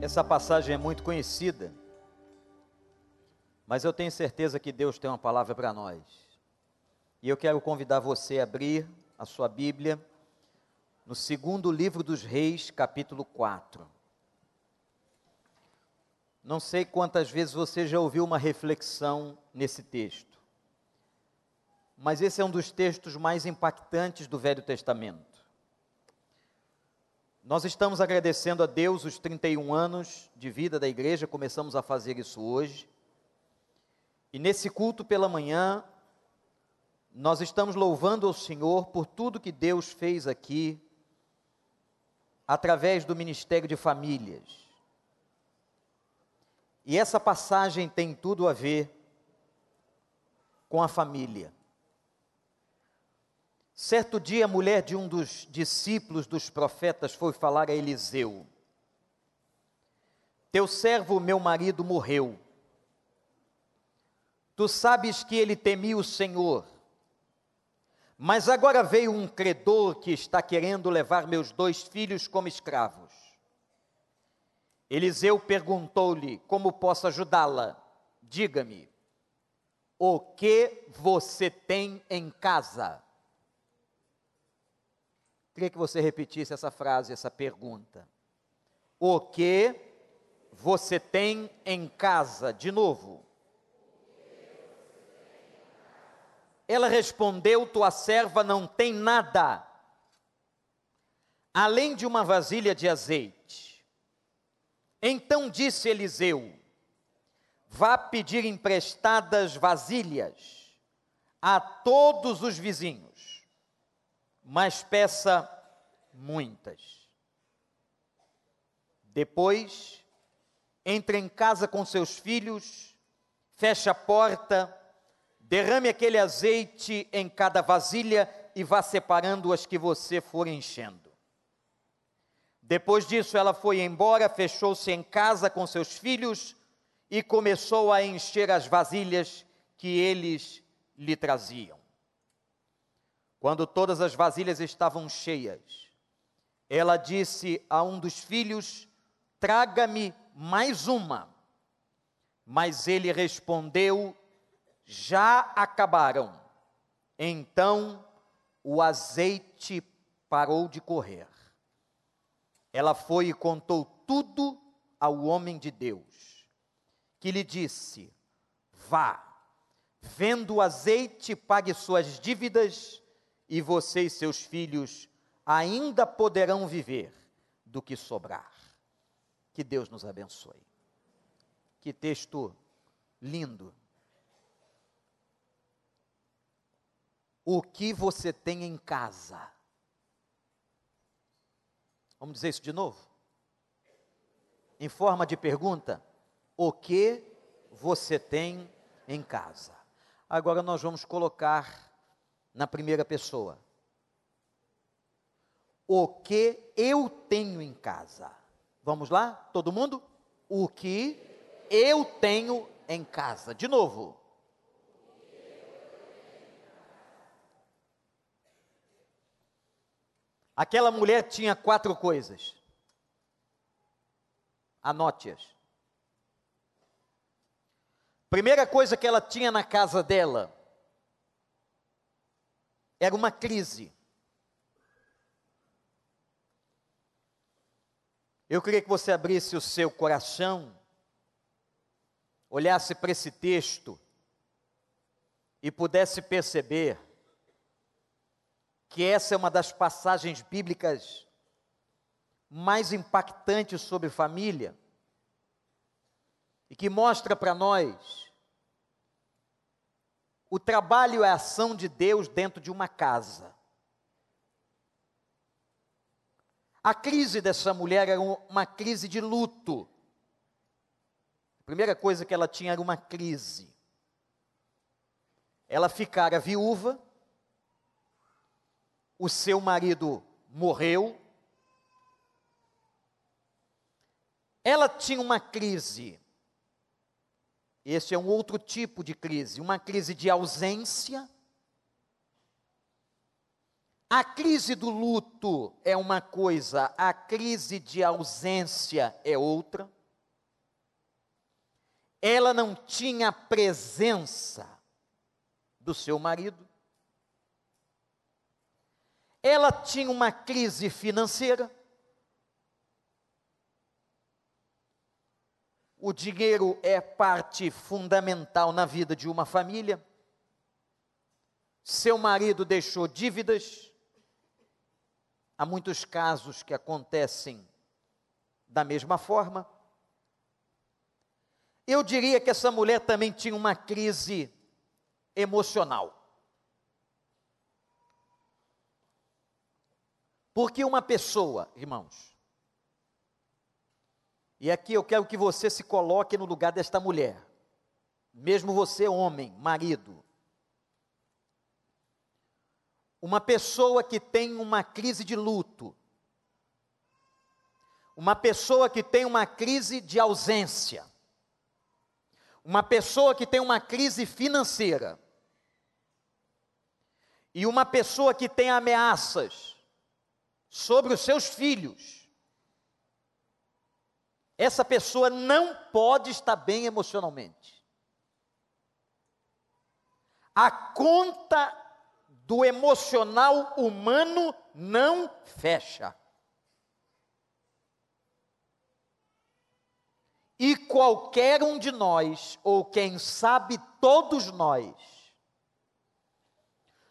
Essa passagem é muito conhecida, mas eu tenho certeza que Deus tem uma palavra para nós. E eu quero convidar você a abrir a sua Bíblia no segundo livro dos Reis, capítulo 4. Não sei quantas vezes você já ouviu uma reflexão nesse texto, mas esse é um dos textos mais impactantes do Velho Testamento. Nós estamos agradecendo a Deus os 31 anos de vida da igreja, começamos a fazer isso hoje. E nesse culto pela manhã, nós estamos louvando ao Senhor por tudo que Deus fez aqui, através do Ministério de Famílias. E essa passagem tem tudo a ver com a família. Certo dia, a mulher de um dos discípulos dos profetas foi falar a Eliseu: Teu servo, meu marido, morreu. Tu sabes que ele temia o Senhor. Mas agora veio um credor que está querendo levar meus dois filhos como escravos. Eliseu perguntou-lhe: Como posso ajudá-la? Diga-me, o que você tem em casa? Queria que você repetisse essa frase, essa pergunta. O que você tem em casa? De novo. Ela respondeu: Tua serva não tem nada, além de uma vasilha de azeite. Então disse Eliseu: Vá pedir emprestadas vasilhas a todos os vizinhos mas peça muitas. Depois, entre em casa com seus filhos, feche a porta, derrame aquele azeite em cada vasilha e vá separando as que você for enchendo. Depois disso, ela foi embora, fechou-se em casa com seus filhos e começou a encher as vasilhas que eles lhe traziam. Quando todas as vasilhas estavam cheias, ela disse a um dos filhos: Traga-me mais uma. Mas ele respondeu: Já acabaram. Então o azeite parou de correr. Ela foi e contou tudo ao homem de Deus, que lhe disse: Vá, vendo o azeite, pague suas dívidas e você e seus filhos ainda poderão viver do que sobrar. Que Deus nos abençoe. Que texto lindo. O que você tem em casa? Vamos dizer isso de novo? Em forma de pergunta, o que você tem em casa? Agora nós vamos colocar na primeira pessoa. O que eu tenho em casa. Vamos lá? Todo mundo? O que eu tenho em casa. De novo. Aquela mulher tinha quatro coisas. Anote-as. Primeira coisa que ela tinha na casa dela era uma crise. Eu queria que você abrisse o seu coração, olhasse para esse texto e pudesse perceber que essa é uma das passagens bíblicas mais impactantes sobre família e que mostra para nós o trabalho é a ação de Deus dentro de uma casa. A crise dessa mulher era uma crise de luto. A primeira coisa que ela tinha era uma crise. Ela ficara viúva, o seu marido morreu, ela tinha uma crise esse é um outro tipo de crise, uma crise de ausência, A crise do luto é uma coisa, a crise de ausência é outra. Ela não tinha presença do seu marido. Ela tinha uma crise financeira. O dinheiro é parte fundamental na vida de uma família. Seu marido deixou dívidas Há muitos casos que acontecem da mesma forma. Eu diria que essa mulher também tinha uma crise emocional. Porque uma pessoa, irmãos, e aqui eu quero que você se coloque no lugar desta mulher, mesmo você, homem, marido, uma pessoa que tem uma crise de luto, uma pessoa que tem uma crise de ausência, uma pessoa que tem uma crise financeira, e uma pessoa que tem ameaças sobre os seus filhos, essa pessoa não pode estar bem emocionalmente. A conta do emocional humano não fecha. E qualquer um de nós, ou quem sabe todos nós,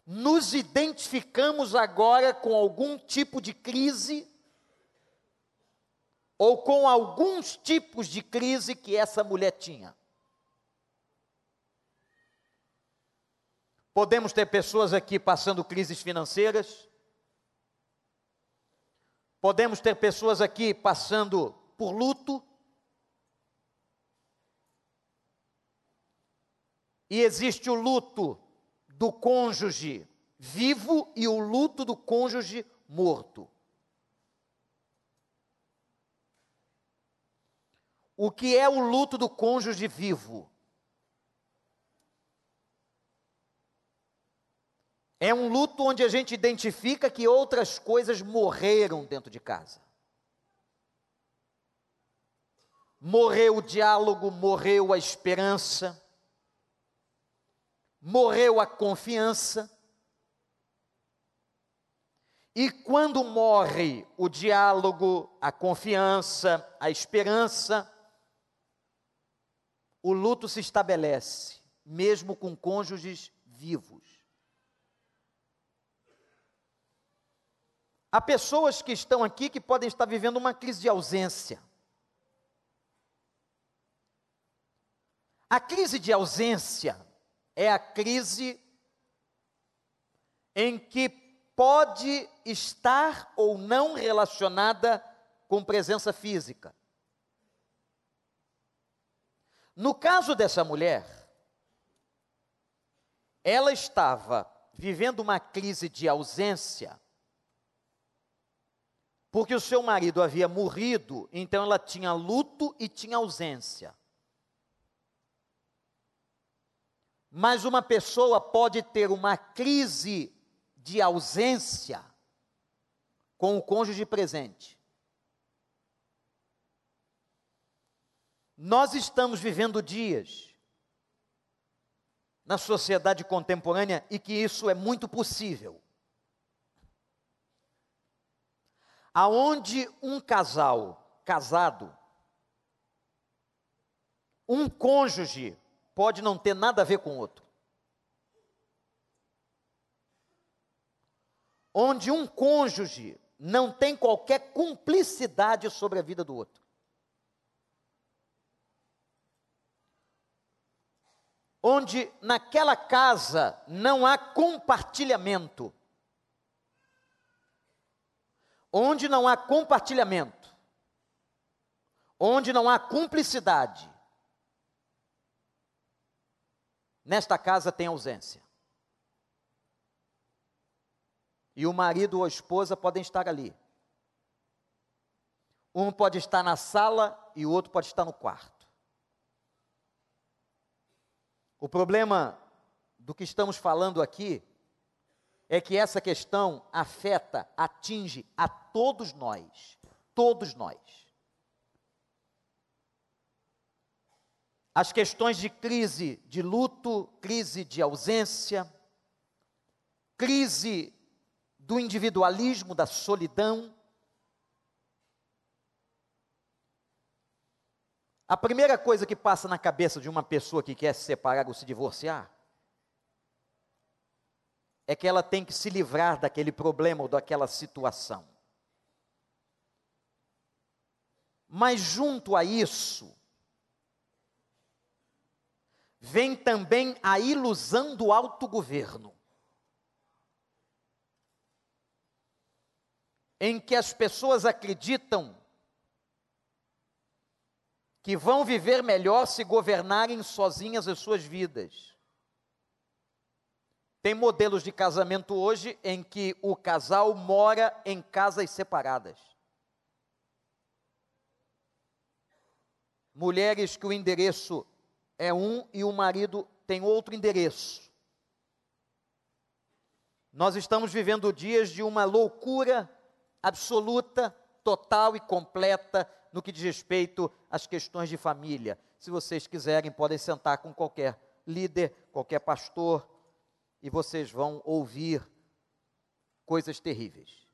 nos identificamos agora com algum tipo de crise, ou com alguns tipos de crise que essa mulher tinha. Podemos ter pessoas aqui passando crises financeiras. Podemos ter pessoas aqui passando por luto. E existe o luto do cônjuge vivo e o luto do cônjuge morto. O que é o luto do cônjuge vivo? É um luto onde a gente identifica que outras coisas morreram dentro de casa. Morreu o diálogo, morreu a esperança, morreu a confiança. E quando morre o diálogo, a confiança, a esperança, o luto se estabelece, mesmo com cônjuges vivos. Há pessoas que estão aqui que podem estar vivendo uma crise de ausência. A crise de ausência é a crise em que pode estar ou não relacionada com presença física. No caso dessa mulher, ela estava vivendo uma crise de ausência porque o seu marido havia morrido, então ela tinha luto e tinha ausência. Mas uma pessoa pode ter uma crise de ausência com o cônjuge presente. Nós estamos vivendo dias na sociedade contemporânea e que isso é muito possível. aonde um casal casado, um cônjuge pode não ter nada a ver com o outro. Onde um cônjuge não tem qualquer cumplicidade sobre a vida do outro. Onde naquela casa não há compartilhamento. Onde não há compartilhamento, onde não há cumplicidade, nesta casa tem ausência. E o marido ou a esposa podem estar ali. Um pode estar na sala e o outro pode estar no quarto. O problema do que estamos falando aqui é que essa questão afeta, atinge a todos nós. Todos nós. As questões de crise de luto, crise de ausência, crise do individualismo, da solidão. A primeira coisa que passa na cabeça de uma pessoa que quer se separar ou se divorciar é que ela tem que se livrar daquele problema ou daquela situação. Mas junto a isso, vem também a ilusão do autogoverno. Em que as pessoas acreditam que vão viver melhor se governarem sozinhas as suas vidas. Tem modelos de casamento hoje em que o casal mora em casas separadas. Mulheres que o endereço é um e o marido tem outro endereço. Nós estamos vivendo dias de uma loucura absoluta, total e completa no que diz respeito às questões de família. Se vocês quiserem, podem sentar com qualquer líder, qualquer pastor, e vocês vão ouvir coisas terríveis.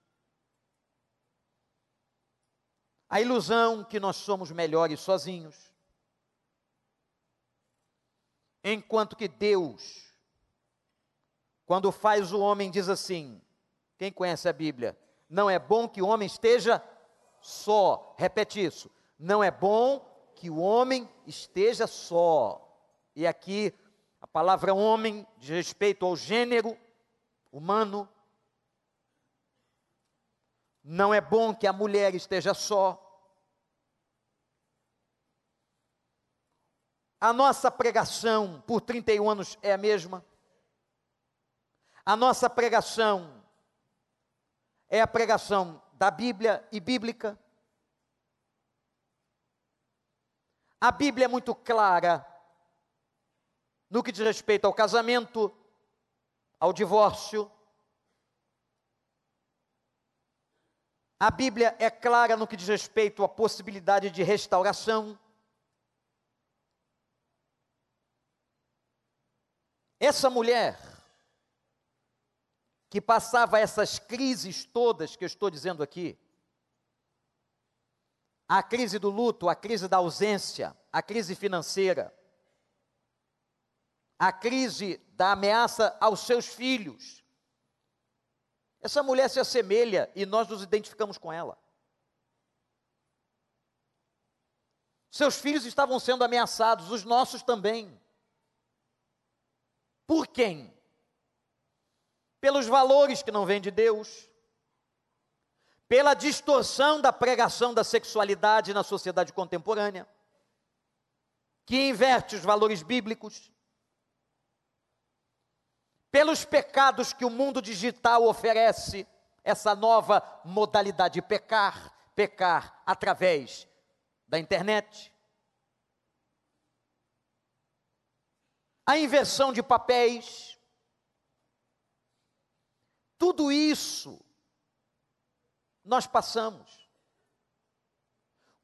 A ilusão que nós somos melhores sozinhos, enquanto que Deus, quando faz o homem, diz assim: quem conhece a Bíblia? Não é bom que o homem esteja só. Repete isso. Não é bom que o homem esteja só. E aqui a palavra homem diz respeito ao gênero humano. Não é bom que a mulher esteja só. A nossa pregação por 31 anos é a mesma. A nossa pregação é a pregação da Bíblia e bíblica. A Bíblia é muito clara no que diz respeito ao casamento, ao divórcio. A Bíblia é clara no que diz respeito à possibilidade de restauração. Essa mulher que passava essas crises todas que eu estou dizendo aqui, a crise do luto, a crise da ausência, a crise financeira, a crise da ameaça aos seus filhos. Essa mulher se assemelha e nós nos identificamos com ela. Seus filhos estavam sendo ameaçados, os nossos também. Por quem? Pelos valores que não vêm de Deus, pela distorção da pregação da sexualidade na sociedade contemporânea, que inverte os valores bíblicos, pelos pecados que o mundo digital oferece, essa nova modalidade de pecar, pecar através da internet. A inversão de papéis. Tudo isso nós passamos.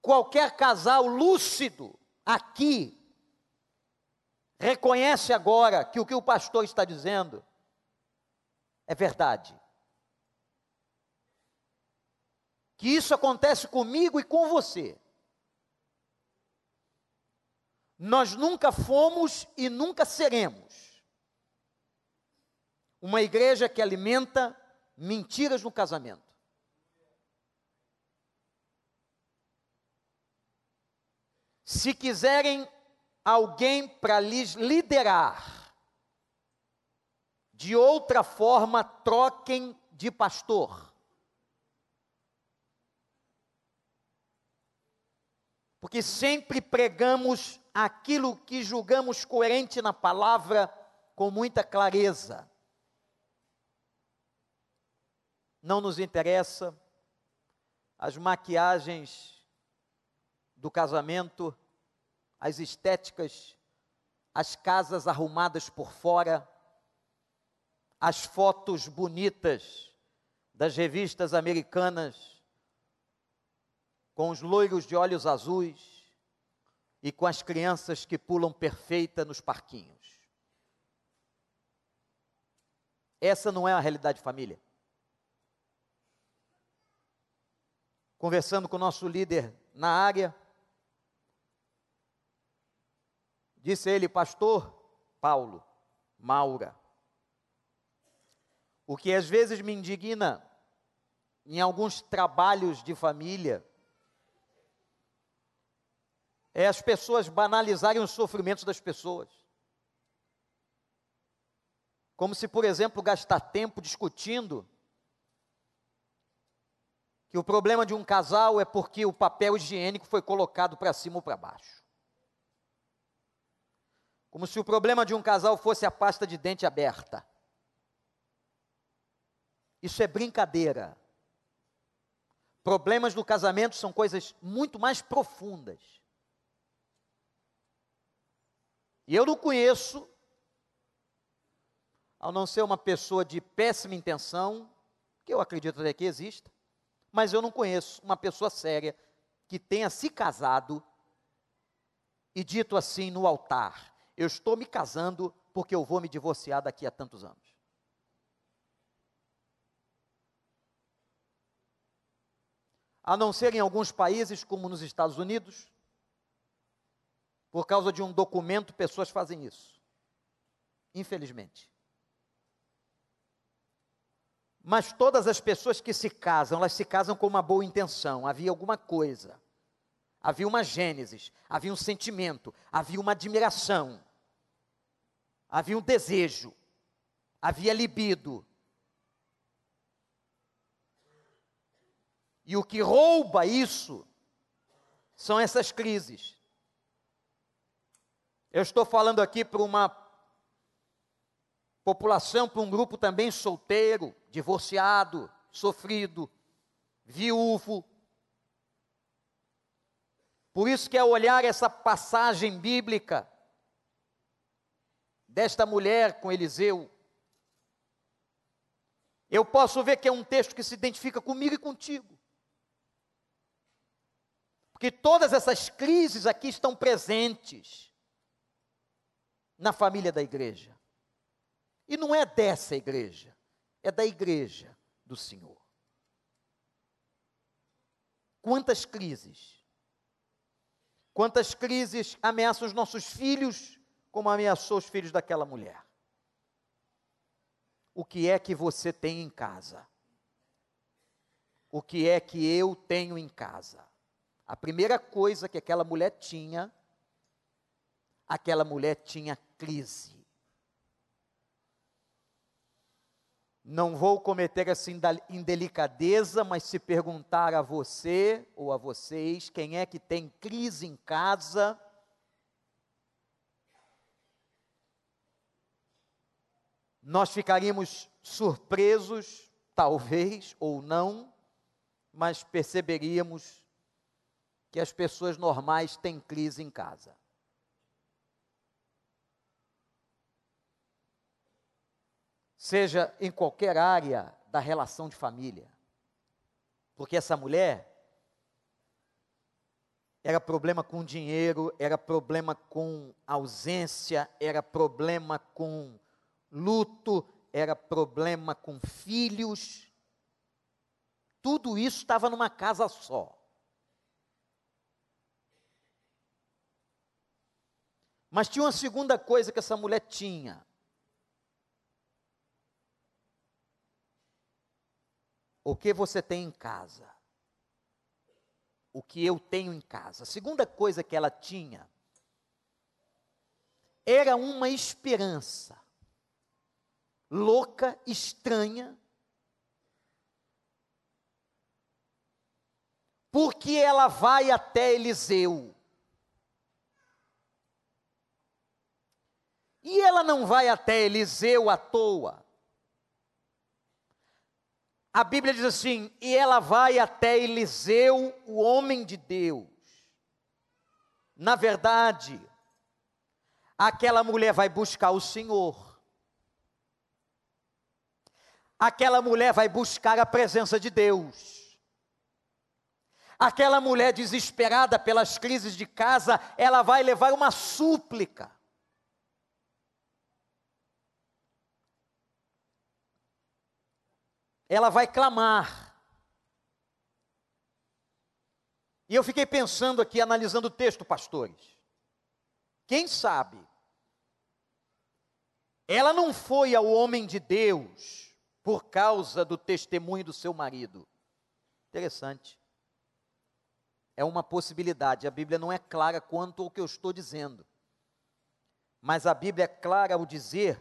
Qualquer casal lúcido aqui reconhece agora que o que o pastor está dizendo é verdade. Que isso acontece comigo e com você. Nós nunca fomos e nunca seremos uma igreja que alimenta mentiras no casamento. Se quiserem alguém para lhes liderar. De outra forma, troquem de pastor. Porque sempre pregamos aquilo que julgamos coerente na palavra com muita clareza. Não nos interessa as maquiagens do casamento as estéticas, as casas arrumadas por fora, as fotos bonitas das revistas americanas com os loiros de olhos azuis e com as crianças que pulam perfeita nos parquinhos. Essa não é a realidade de família. Conversando com o nosso líder na área, disse ele, pastor Paulo, Maura, o que às vezes me indigna em alguns trabalhos de família é as pessoas banalizarem os sofrimentos das pessoas. Como se, por exemplo, gastar tempo discutindo que o problema de um casal é porque o papel higiênico foi colocado para cima ou para baixo. Como se o problema de um casal fosse a pasta de dente aberta. Isso é brincadeira. Problemas do casamento são coisas muito mais profundas. E eu não conheço, ao não ser uma pessoa de péssima intenção, que eu acredito até que exista, mas eu não conheço uma pessoa séria que tenha se casado e dito assim no altar: Eu estou me casando porque eu vou me divorciar daqui a tantos anos. A não ser em alguns países, como nos Estados Unidos, por causa de um documento, pessoas fazem isso. Infelizmente. Mas todas as pessoas que se casam, elas se casam com uma boa intenção, havia alguma coisa. Havia uma gênesis, havia um sentimento, havia uma admiração, havia um desejo, havia libido. E o que rouba isso são essas crises. Eu estou falando aqui para uma população, para um grupo também solteiro, divorciado, sofrido, viúvo. Por isso que ao olhar essa passagem bíblica desta mulher com Eliseu, eu posso ver que é um texto que se identifica comigo e contigo. Porque todas essas crises aqui estão presentes na família da igreja. E não é dessa igreja, é da igreja do Senhor. Quantas crises, quantas crises ameaçam os nossos filhos, como ameaçou os filhos daquela mulher. O que é que você tem em casa? O que é que eu tenho em casa? A primeira coisa que aquela mulher tinha, aquela mulher tinha crise. Não vou cometer essa indelicadeza, mas se perguntar a você ou a vocês quem é que tem crise em casa, nós ficaríamos surpresos, talvez ou não, mas perceberíamos que as pessoas normais têm crise em casa. Seja em qualquer área da relação de família. Porque essa mulher era problema com dinheiro, era problema com ausência, era problema com luto, era problema com filhos. Tudo isso estava numa casa só. Mas tinha uma segunda coisa que essa mulher tinha. O que você tem em casa? O que eu tenho em casa? A segunda coisa que ela tinha era uma esperança louca, estranha, porque ela vai até Eliseu. E ela não vai até Eliseu à toa. A Bíblia diz assim: e ela vai até Eliseu, o homem de Deus. Na verdade, aquela mulher vai buscar o Senhor. aquela mulher vai buscar a presença de Deus. Aquela mulher desesperada pelas crises de casa, ela vai levar uma súplica. Ela vai clamar. E eu fiquei pensando aqui, analisando o texto, pastores. Quem sabe? Ela não foi ao homem de Deus por causa do testemunho do seu marido. Interessante. É uma possibilidade. A Bíblia não é clara quanto ao que eu estou dizendo. Mas a Bíblia é clara ao dizer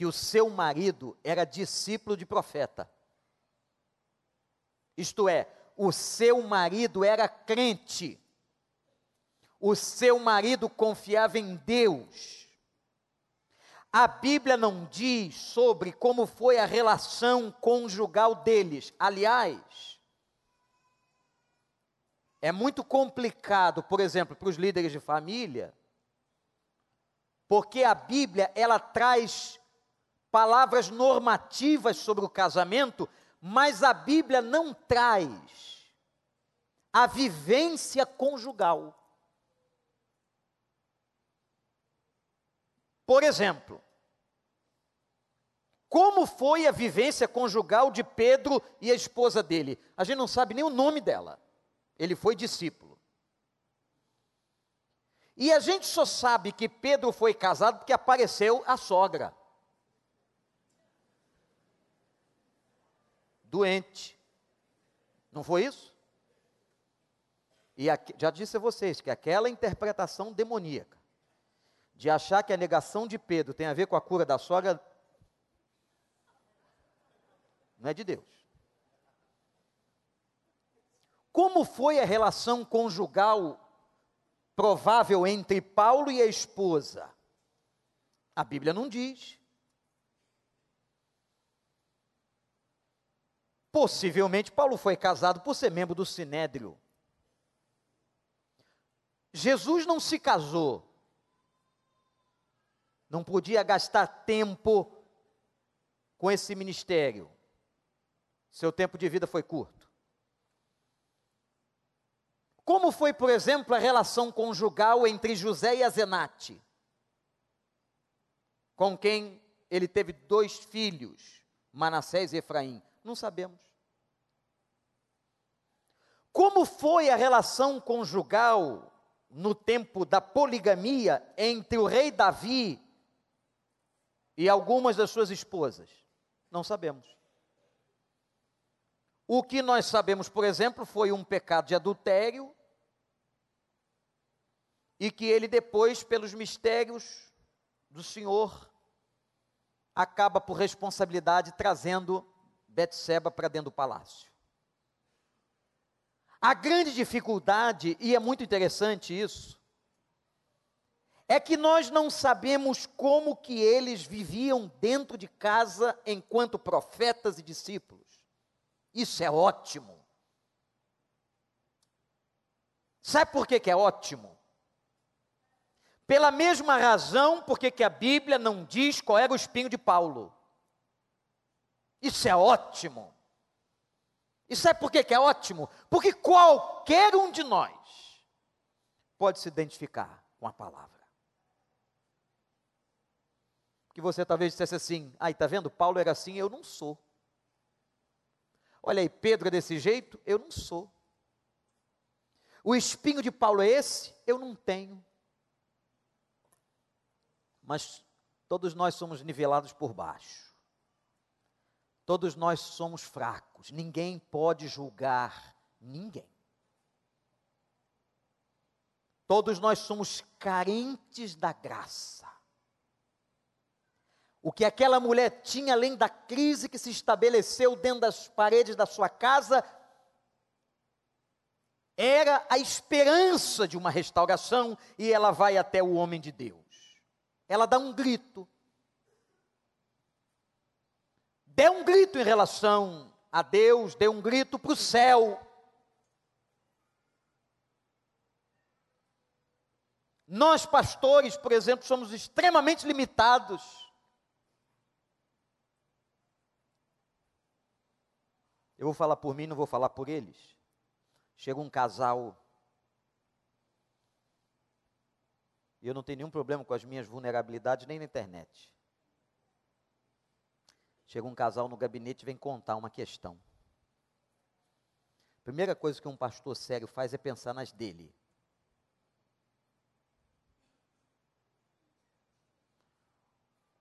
que o seu marido era discípulo de profeta. Isto é, o seu marido era crente, o seu marido confiava em Deus. A Bíblia não diz sobre como foi a relação conjugal deles. Aliás, é muito complicado, por exemplo, para os líderes de família, porque a Bíblia ela traz palavras normativas sobre o casamento, mas a Bíblia não traz a vivência conjugal. Por exemplo, como foi a vivência conjugal de Pedro e a esposa dele? A gente não sabe nem o nome dela. Ele foi discípulo. E a gente só sabe que Pedro foi casado porque apareceu a sogra. Doente. Não foi isso? E já disse a vocês que aquela interpretação demoníaca, de achar que a negação de Pedro tem a ver com a cura da sogra, não é de Deus. Como foi a relação conjugal provável entre Paulo e a esposa? A Bíblia não diz. Possivelmente Paulo foi casado por ser membro do Sinédrio. Jesus não se casou, não podia gastar tempo com esse ministério, seu tempo de vida foi curto. Como foi, por exemplo, a relação conjugal entre José e Azenate, com quem ele teve dois filhos, Manassés e Efraim? Não sabemos. Como foi a relação conjugal no tempo da poligamia entre o rei Davi e algumas das suas esposas? Não sabemos. O que nós sabemos, por exemplo, foi um pecado de adultério e que ele depois, pelos mistérios do Senhor, acaba por responsabilidade trazendo Betseba para dentro do palácio. A grande dificuldade, e é muito interessante isso, é que nós não sabemos como que eles viviam dentro de casa enquanto profetas e discípulos. Isso é ótimo. Sabe por que, que é ótimo? Pela mesma razão porque que a Bíblia não diz qual era o espinho de Paulo. Isso é ótimo. E sabe por que, é ótimo? Porque qualquer um de nós pode se identificar com a palavra. Que você talvez dissesse assim: ai, tá vendo? Paulo era assim, eu não sou. Olha aí, Pedro é desse jeito, eu não sou. O espinho de Paulo é esse, eu não tenho. Mas todos nós somos nivelados por baixo. Todos nós somos fracos, ninguém pode julgar ninguém. Todos nós somos carentes da graça. O que aquela mulher tinha, além da crise que se estabeleceu dentro das paredes da sua casa, era a esperança de uma restauração, e ela vai até o homem de Deus. Ela dá um grito, Dê um grito em relação a Deus, dê um grito para o céu. Nós, pastores, por exemplo, somos extremamente limitados. Eu vou falar por mim, não vou falar por eles. Chega um casal. E eu não tenho nenhum problema com as minhas vulnerabilidades nem na internet. Chega um casal no gabinete e vem contar uma questão. Primeira coisa que um pastor sério faz é pensar nas dele.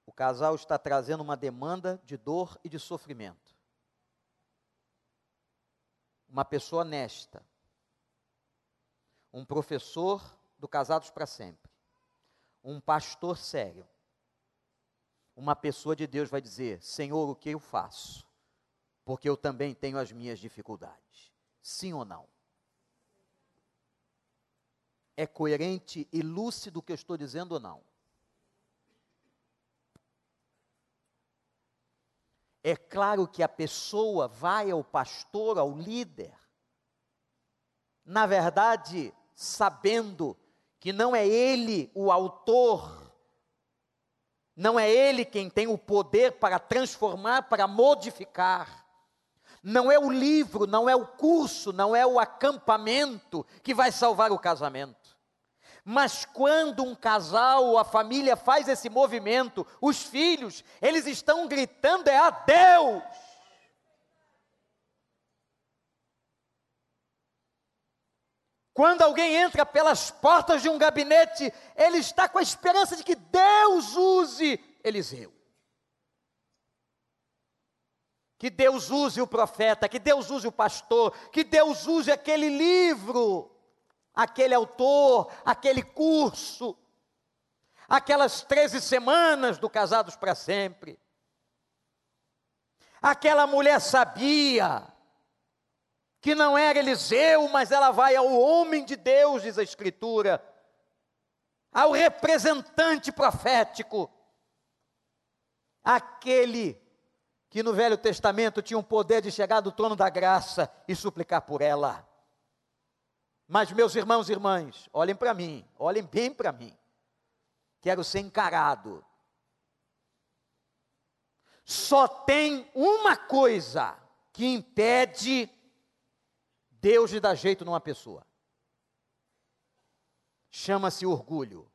O casal está trazendo uma demanda de dor e de sofrimento. Uma pessoa honesta. Um professor do Casados para Sempre. Um pastor sério. Uma pessoa de Deus vai dizer: Senhor, o que eu faço? Porque eu também tenho as minhas dificuldades. Sim ou não? É coerente e lúcido o que eu estou dizendo ou não? É claro que a pessoa vai ao pastor, ao líder, na verdade, sabendo que não é ele o autor, não é ele quem tem o poder para transformar, para modificar. Não é o livro, não é o curso, não é o acampamento que vai salvar o casamento. Mas quando um casal ou a família faz esse movimento, os filhos, eles estão gritando é a Deus. Quando alguém entra pelas portas de um gabinete, ele está com a esperança de que Deus Eliseu. Que Deus use o profeta, que Deus use o pastor, que Deus use aquele livro aquele autor, aquele curso, aquelas 13 semanas do Casados para Sempre. Aquela mulher sabia que não era Eliseu, mas ela vai ao homem de Deus, diz a Escritura, ao representante profético, aquele que no Velho Testamento tinha o poder de chegar do trono da graça e suplicar por ela. Mas, meus irmãos e irmãs, olhem para mim, olhem bem para mim. Quero ser encarado. Só tem uma coisa que impede Deus de dar jeito numa pessoa. Chama-se orgulho.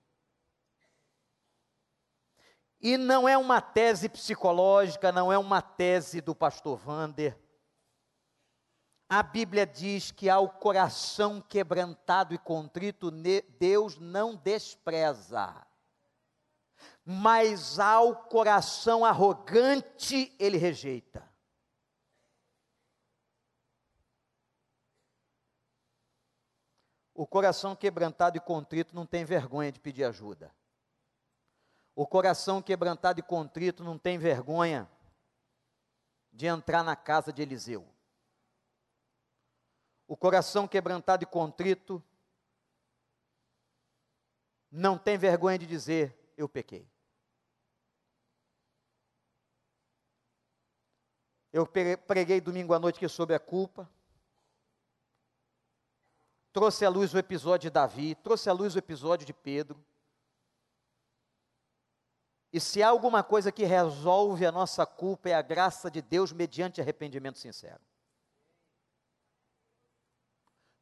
E não é uma tese psicológica, não é uma tese do pastor Vander a Bíblia diz que ao coração quebrantado e contrito, Deus não despreza. Mas ao coração arrogante, ele rejeita. O coração quebrantado e contrito não tem vergonha de pedir ajuda. O coração quebrantado e contrito não tem vergonha de entrar na casa de Eliseu o coração quebrantado e contrito, não tem vergonha de dizer: Eu pequei. Eu preguei domingo à noite que sobre a culpa. Trouxe à luz o episódio de Davi, trouxe à luz o episódio de Pedro. E se há alguma coisa que resolve a nossa culpa é a graça de Deus mediante arrependimento sincero.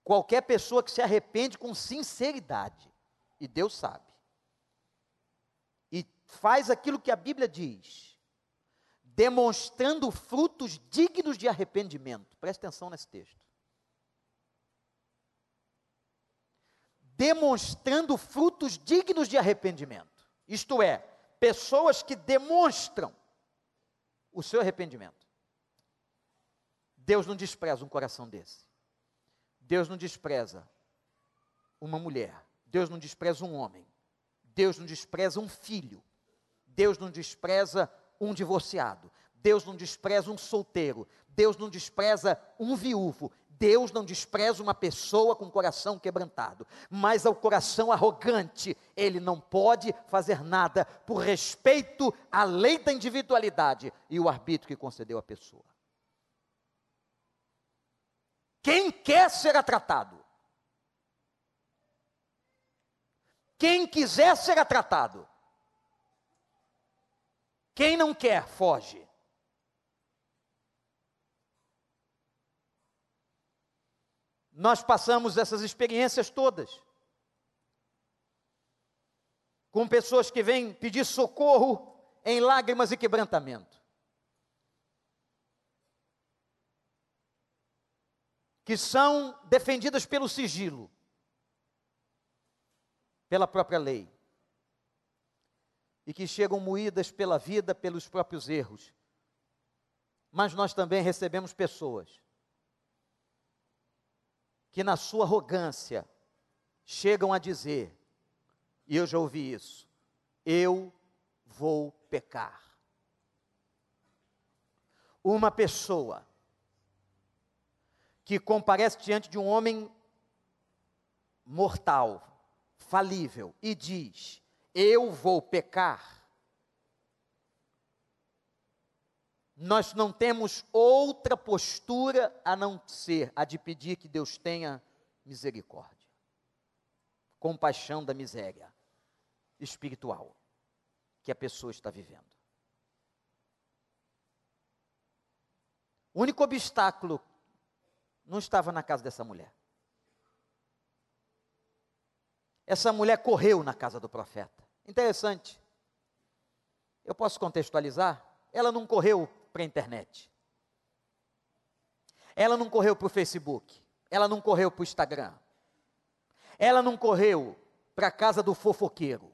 Qualquer pessoa que se arrepende com sinceridade, e Deus sabe, e faz aquilo que a Bíblia diz, demonstrando frutos dignos de arrependimento. Preste atenção nesse texto. Demonstrando frutos dignos de arrependimento. Isto é, pessoas que demonstram o seu arrependimento. Deus não despreza um coração desse. Deus não despreza uma mulher, Deus não despreza um homem, Deus não despreza um filho, Deus não despreza um divorciado, Deus não despreza um solteiro, Deus não despreza um viúvo, Deus não despreza uma pessoa com coração quebrantado, mas ao coração arrogante, ele não pode fazer nada por respeito à lei da individualidade e o arbítrio que concedeu à pessoa. Quem quer será tratado. Quem quiser será tratado. Quem não quer, foge. Nós passamos essas experiências todas. Com pessoas que vêm pedir socorro em lágrimas e quebrantamento. Que são defendidas pelo sigilo, pela própria lei. E que chegam moídas pela vida, pelos próprios erros. Mas nós também recebemos pessoas que, na sua arrogância, chegam a dizer, e eu já ouvi isso, eu vou pecar. Uma pessoa que comparece diante de um homem mortal, falível, e diz: Eu vou pecar. Nós não temos outra postura a não ser a de pedir que Deus tenha misericórdia, compaixão da miséria espiritual que a pessoa está vivendo. O único obstáculo não estava na casa dessa mulher. Essa mulher correu na casa do profeta. Interessante. Eu posso contextualizar? Ela não correu para a internet. Ela não correu para o Facebook. Ela não correu para o Instagram. Ela não correu para a casa do fofoqueiro.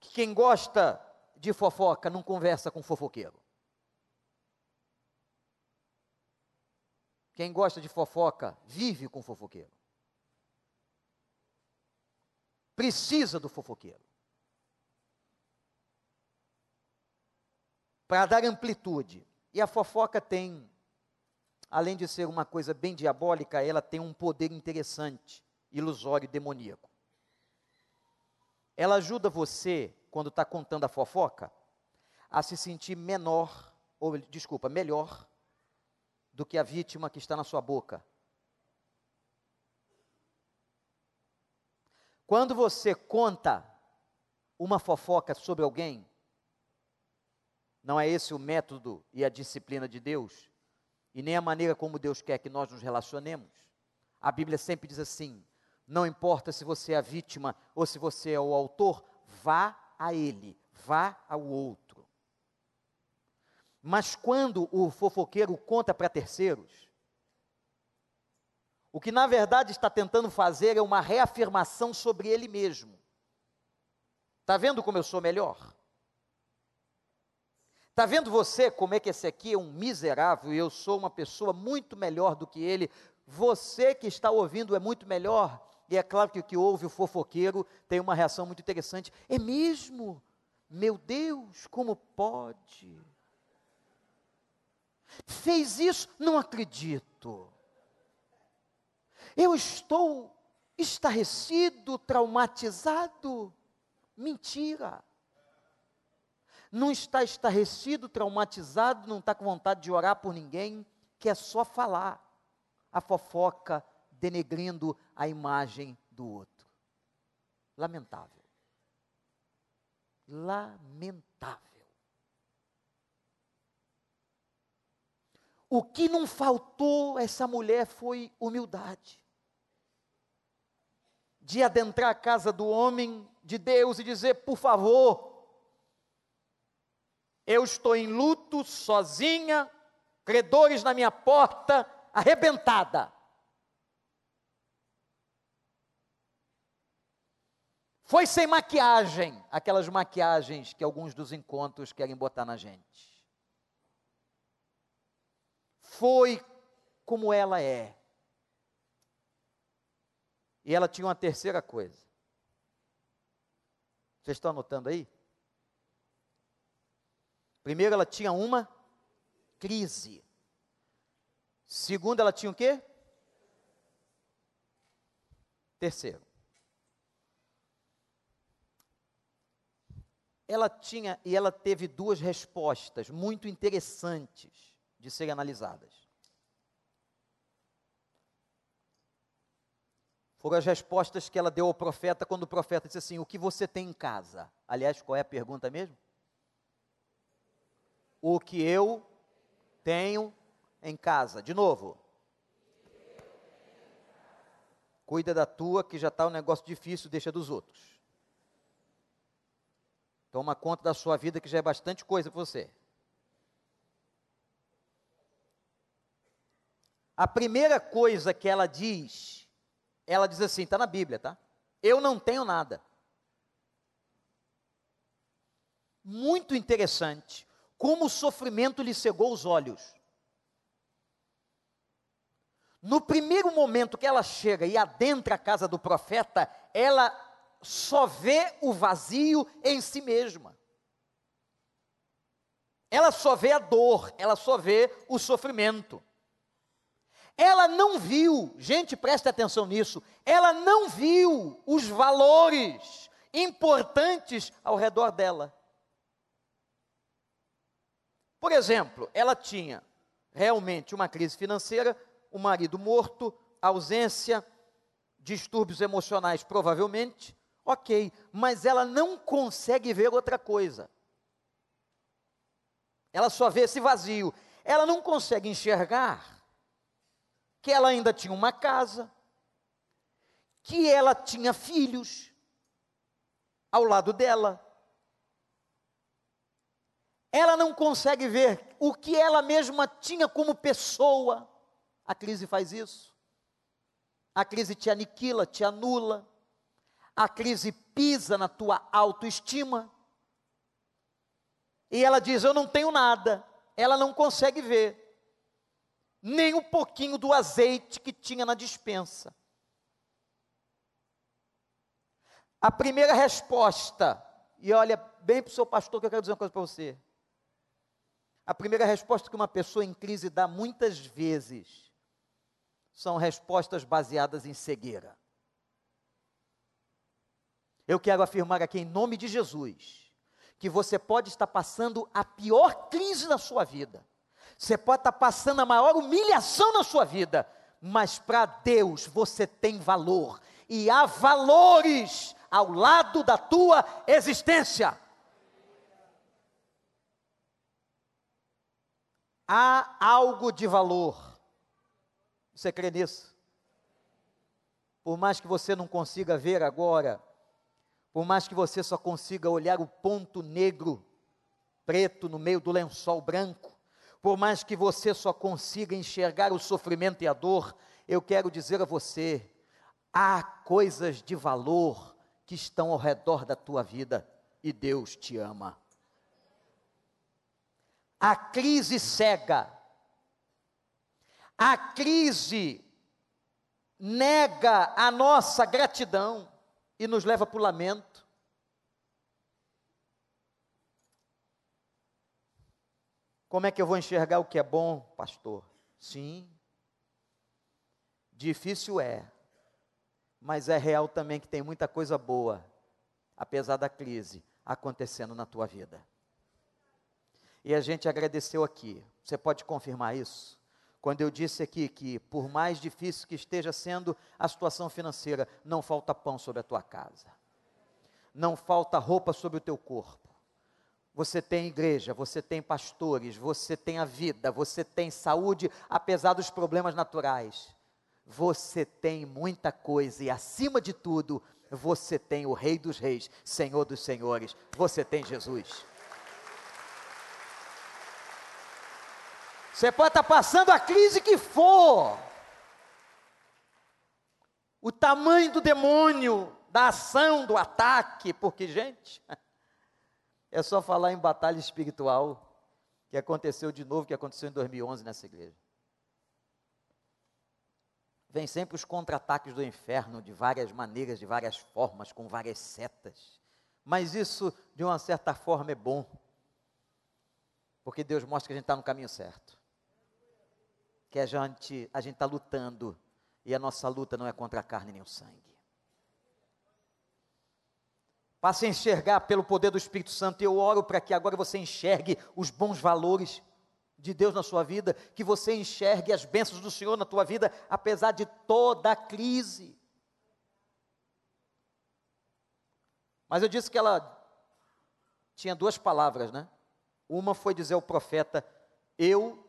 Quem gosta de fofoca não conversa com fofoqueiro. Quem gosta de fofoca vive com fofoqueiro. Precisa do fofoqueiro. Para dar amplitude. E a fofoca tem, além de ser uma coisa bem diabólica, ela tem um poder interessante, ilusório demoníaco. Ela ajuda você, quando está contando a fofoca, a se sentir menor, ou desculpa, melhor do que a vítima que está na sua boca. Quando você conta uma fofoca sobre alguém, não é esse o método e a disciplina de Deus, e nem a maneira como Deus quer que nós nos relacionemos. A Bíblia sempre diz assim: não importa se você é a vítima ou se você é o autor, vá a ele, vá ao outro. Mas quando o fofoqueiro conta para terceiros, o que na verdade está tentando fazer é uma reafirmação sobre ele mesmo. Está vendo como eu sou melhor? Está vendo você como é que esse aqui é um miserável e eu sou uma pessoa muito melhor do que ele? Você que está ouvindo é muito melhor? E é claro que o que ouve o fofoqueiro tem uma reação muito interessante. É mesmo? Meu Deus, como pode? Fez isso? Não acredito. Eu estou estarrecido, traumatizado. Mentira. Não está estarrecido, traumatizado, não está com vontade de orar por ninguém, que é só falar. A fofoca denegrindo a imagem do outro. Lamentável. Lamentável. O que não faltou essa mulher foi humildade. De adentrar a casa do homem de Deus e dizer: por favor, eu estou em luto, sozinha, credores na minha porta, arrebentada. Foi sem maquiagem, aquelas maquiagens que alguns dos encontros querem botar na gente. Foi como ela é. E ela tinha uma terceira coisa. Vocês estão anotando aí? Primeiro, ela tinha uma crise. Segundo, ela tinha o quê? Terceiro, ela tinha e ela teve duas respostas muito interessantes de serem analisadas. Foram as respostas que ela deu ao profeta quando o profeta disse assim: O que você tem em casa? Aliás, qual é a pergunta mesmo? O que eu tenho em casa. De novo. Cuida da tua, que já está um negócio difícil, deixa dos outros. Toma conta da sua vida, que já é bastante coisa para você. A primeira coisa que ela diz, ela diz assim, está na Bíblia, tá? Eu não tenho nada. Muito interessante como o sofrimento lhe cegou os olhos. No primeiro momento que ela chega e adentra a casa do profeta, ela só vê o vazio em si mesma. Ela só vê a dor, ela só vê o sofrimento. Ela não viu, gente, preste atenção nisso, ela não viu os valores importantes ao redor dela. Por exemplo, ela tinha realmente uma crise financeira, o marido morto, ausência, distúrbios emocionais, provavelmente, ok, mas ela não consegue ver outra coisa. Ela só vê esse vazio. Ela não consegue enxergar que ela ainda tinha uma casa, que ela tinha filhos ao lado dela. Ela não consegue ver o que ela mesma tinha como pessoa. A crise faz isso. A crise te aniquila, te anula. A crise pisa na tua autoestima. E ela diz: Eu não tenho nada. Ela não consegue ver nem um pouquinho do azeite que tinha na dispensa. A primeira resposta, e olha bem para o seu pastor que eu quero dizer uma coisa para você. A primeira resposta que uma pessoa em crise dá muitas vezes são respostas baseadas em cegueira. Eu quero afirmar aqui em nome de Jesus que você pode estar passando a pior crise da sua vida você pode estar passando a maior humilhação na sua vida, mas para Deus você tem valor, e há valores ao lado da tua existência. Há algo de valor. Você crê nisso? Por mais que você não consiga ver agora, por mais que você só consiga olhar o ponto negro, preto no meio do lençol branco, por mais que você só consiga enxergar o sofrimento e a dor, eu quero dizer a você: há coisas de valor que estão ao redor da tua vida e Deus te ama. A crise cega, a crise nega a nossa gratidão e nos leva para o lamento. Como é que eu vou enxergar o que é bom, pastor? Sim. Difícil é, mas é real também que tem muita coisa boa, apesar da crise, acontecendo na tua vida. E a gente agradeceu aqui. Você pode confirmar isso? Quando eu disse aqui que, por mais difícil que esteja sendo a situação financeira, não falta pão sobre a tua casa, não falta roupa sobre o teu corpo, você tem igreja, você tem pastores, você tem a vida, você tem saúde, apesar dos problemas naturais. Você tem muita coisa e, acima de tudo, você tem o Rei dos Reis, Senhor dos Senhores. Você tem Jesus. Você pode estar passando a crise que for, o tamanho do demônio, da ação, do ataque, porque, gente. É só falar em batalha espiritual, que aconteceu de novo, que aconteceu em 2011 nessa igreja. Vem sempre os contra-ataques do inferno, de várias maneiras, de várias formas, com várias setas. Mas isso, de uma certa forma, é bom. Porque Deus mostra que a gente está no caminho certo. Que a gente a está lutando. E a nossa luta não é contra a carne nem o sangue Passe a enxergar pelo poder do Espírito Santo. Eu oro para que agora você enxergue os bons valores de Deus na sua vida, que você enxergue as bênçãos do Senhor na tua vida, apesar de toda a crise. Mas eu disse que ela tinha duas palavras, né? Uma foi dizer ao profeta: Eu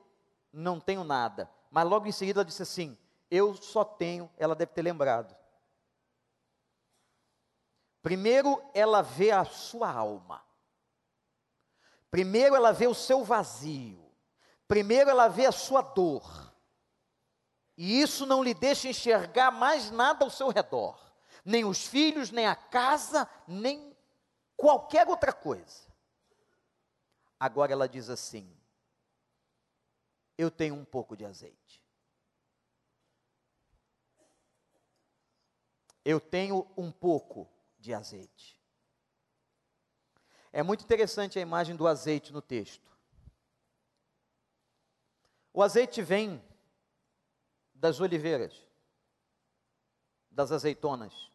não tenho nada. Mas logo em seguida ela disse assim: Eu só tenho, ela deve ter lembrado. Primeiro ela vê a sua alma. Primeiro ela vê o seu vazio. Primeiro ela vê a sua dor. E isso não lhe deixa enxergar mais nada ao seu redor. Nem os filhos, nem a casa, nem qualquer outra coisa. Agora ela diz assim: Eu tenho um pouco de azeite. Eu tenho um pouco de azeite. É muito interessante a imagem do azeite no texto. O azeite vem das oliveiras, das azeitonas.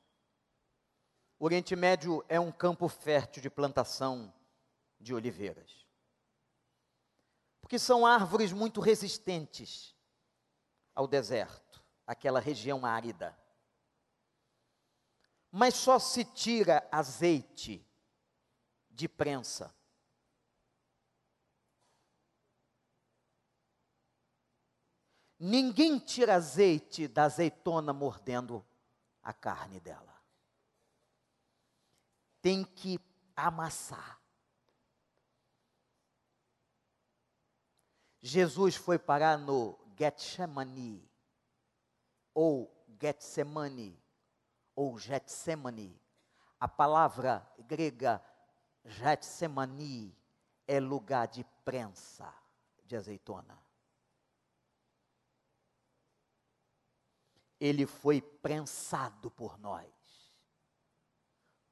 O Oriente Médio é um campo fértil de plantação de oliveiras. Porque são árvores muito resistentes ao deserto, aquela região árida mas só se tira azeite de prensa. Ninguém tira azeite da azeitona mordendo a carne dela. Tem que amassar. Jesus foi parar no Getsemane, ou Getsemane, ou Getsemane. A palavra grega Getsemane é lugar de prensa de azeitona. Ele foi prensado por nós,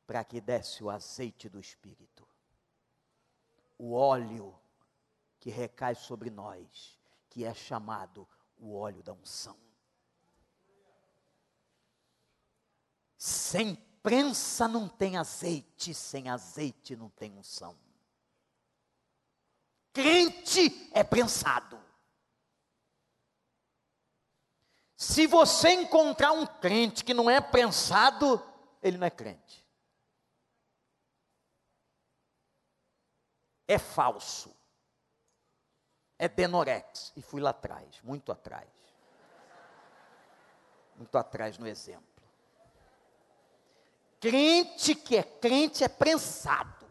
para que desse o azeite do Espírito, o óleo que recai sobre nós, que é chamado o óleo da unção. Sem prensa não tem azeite, sem azeite não tem unção. Crente é prensado. Se você encontrar um crente que não é prensado, ele não é crente. É falso. É denorex. E fui lá atrás, muito atrás. Muito atrás no exemplo. Crente que é crente é prensado,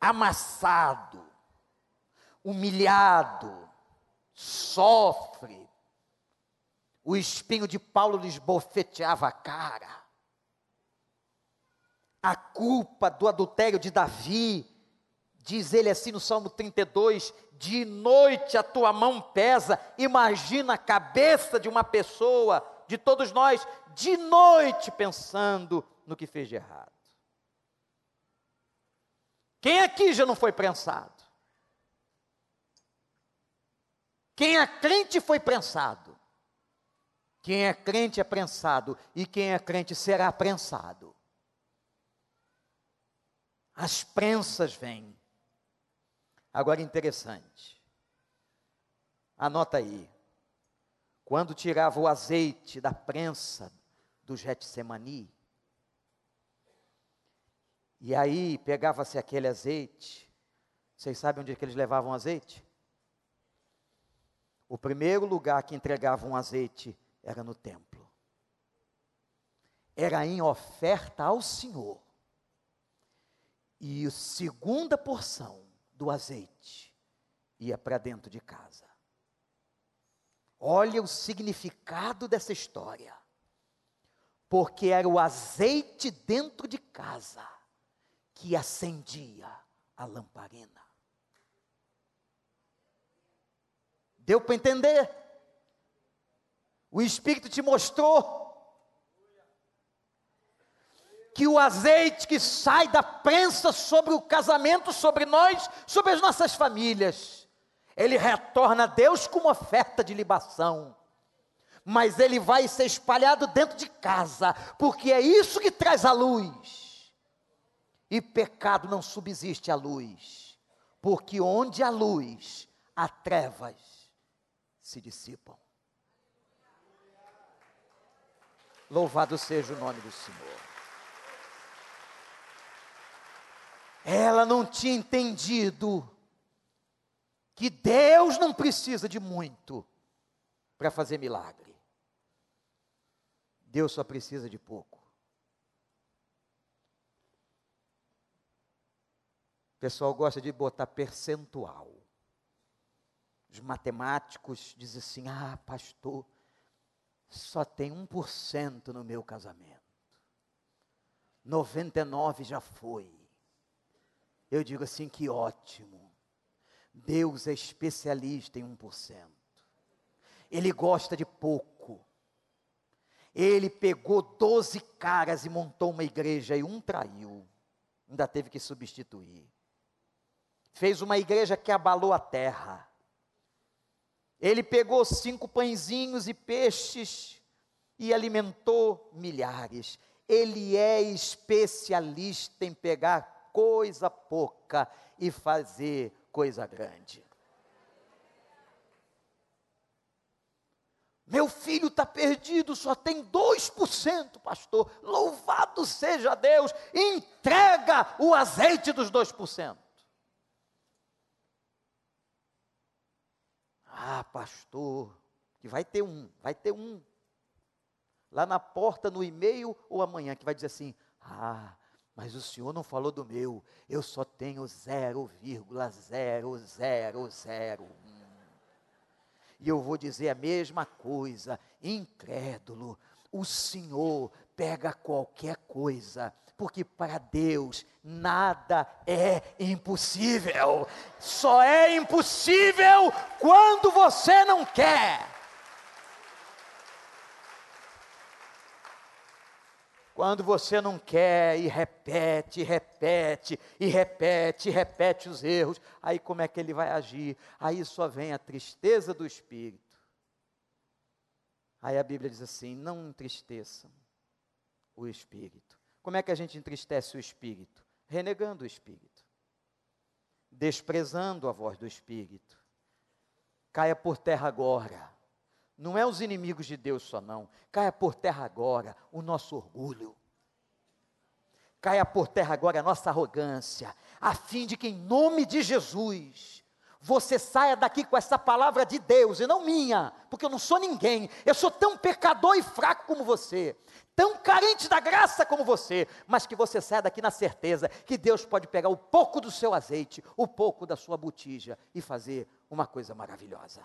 amassado, humilhado, sofre. O espinho de Paulo lhes bofeteava a cara. A culpa do adultério de Davi, diz ele assim no Salmo 32, de noite a tua mão pesa. Imagina a cabeça de uma pessoa de todos nós de noite pensando no que fez de errado. Quem aqui já não foi prensado? Quem é crente foi prensado. Quem é crente é prensado. E quem é crente será prensado. As prensas vêm. Agora interessante. Anota aí. Quando tirava o azeite da prensa do Getsemani, e aí pegava-se aquele azeite, vocês sabem onde é que eles levavam azeite? O primeiro lugar que entregavam azeite era no templo. Era em oferta ao Senhor. E a segunda porção do azeite ia para dentro de casa. Olha o significado dessa história. Porque era o azeite dentro de casa que acendia a lamparina. Deu para entender? O Espírito te mostrou que o azeite que sai da prensa sobre o casamento, sobre nós, sobre as nossas famílias, ele retorna a Deus com uma oferta de libação. Mas ele vai ser espalhado dentro de casa, porque é isso que traz a luz. E pecado não subsiste à luz, porque onde há luz, há trevas se dissipam. Louvado seja o nome do Senhor. Ela não tinha entendido que Deus não precisa de muito para fazer milagre. Deus só precisa de pouco. O pessoal gosta de botar percentual. Os matemáticos dizem assim: ah, pastor, só tem 1% no meu casamento. 99 já foi. Eu digo assim: que ótimo. Deus é especialista em 1%. Ele gosta de pouco. Ele pegou 12 caras e montou uma igreja e um traiu. Ainda teve que substituir. Fez uma igreja que abalou a terra. Ele pegou cinco pãezinhos e peixes e alimentou milhares. Ele é especialista em pegar coisa pouca e fazer coisa grande. Meu filho está perdido, só tem 2%, pastor. Louvado seja Deus, entrega o azeite dos 2%. Ah, pastor, que vai ter um, vai ter um. Lá na porta, no e-mail ou amanhã, que vai dizer assim: Ah, mas o senhor não falou do meu, eu só tenho 0,0001. E eu vou dizer a mesma coisa, incrédulo, o Senhor pega qualquer coisa, porque para Deus nada é impossível. Só é impossível quando você não quer. Quando você não quer e repete, repete, e repete, repete os erros, aí como é que ele vai agir? Aí só vem a tristeza do espírito. Aí a Bíblia diz assim: não entristeçam o espírito. Como é que a gente entristece o espírito? Renegando o espírito, desprezando a voz do espírito. Caia por terra agora não é os inimigos de Deus só não. Caia por terra agora o nosso orgulho. Caia por terra agora a nossa arrogância, a fim de que em nome de Jesus você saia daqui com essa palavra de Deus e não minha, porque eu não sou ninguém. Eu sou tão pecador e fraco como você, tão carente da graça como você, mas que você saia daqui na certeza que Deus pode pegar o pouco do seu azeite, o pouco da sua botija e fazer uma coisa maravilhosa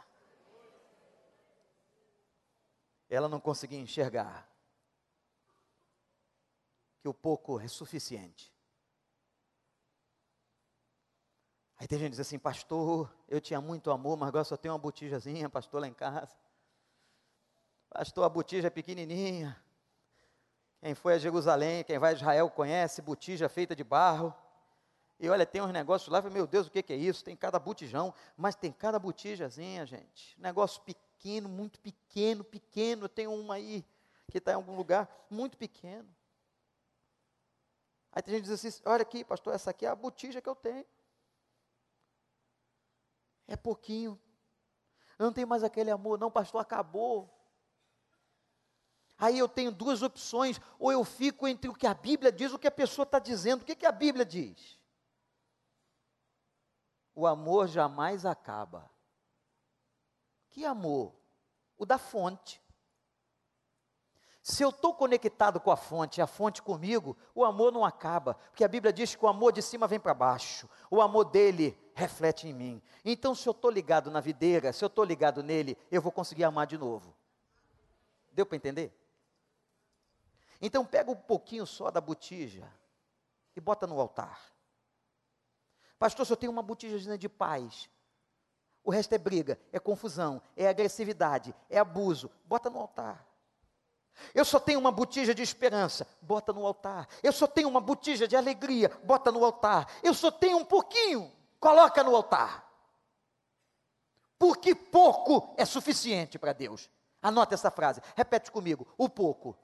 ela não conseguia enxergar que o pouco é suficiente. Aí tem gente que diz assim, pastor, eu tinha muito amor, mas agora só tenho uma botijazinha, pastor, lá em casa. Pastor, a botija é pequenininha. Quem foi a Jerusalém, quem vai a Israel conhece botija feita de barro. E olha, tem uns negócios lá, meu Deus, o que, é isso? Tem cada botijão, mas tem cada botijazinha, gente. Negócio pequeno pequeno, muito pequeno, pequeno. Eu tenho uma aí que está em algum lugar, muito pequeno. Aí tem gente que diz assim: olha aqui, pastor, essa aqui é a botija que eu tenho. É pouquinho. Eu não tenho mais aquele amor, não, pastor, acabou. Aí eu tenho duas opções: ou eu fico entre o que a Bíblia diz, o que a pessoa está dizendo. O que, que a Bíblia diz? O amor jamais acaba. Que amor? O da fonte. Se eu estou conectado com a fonte, a fonte comigo, o amor não acaba, porque a Bíblia diz que o amor de cima vem para baixo, o amor dele reflete em mim. Então, se eu estou ligado na videira, se eu estou ligado nele, eu vou conseguir amar de novo. Deu para entender? Então, pega um pouquinho só da botija e bota no altar. Pastor, se eu tenho uma botija de paz, o resto é briga, é confusão, é agressividade, é abuso. Bota no altar. Eu só tenho uma botija de esperança, bota no altar. Eu só tenho uma botija de alegria, bota no altar. Eu só tenho um pouquinho, coloca no altar. Porque pouco é suficiente para Deus. Anota essa frase, repete comigo: o pouco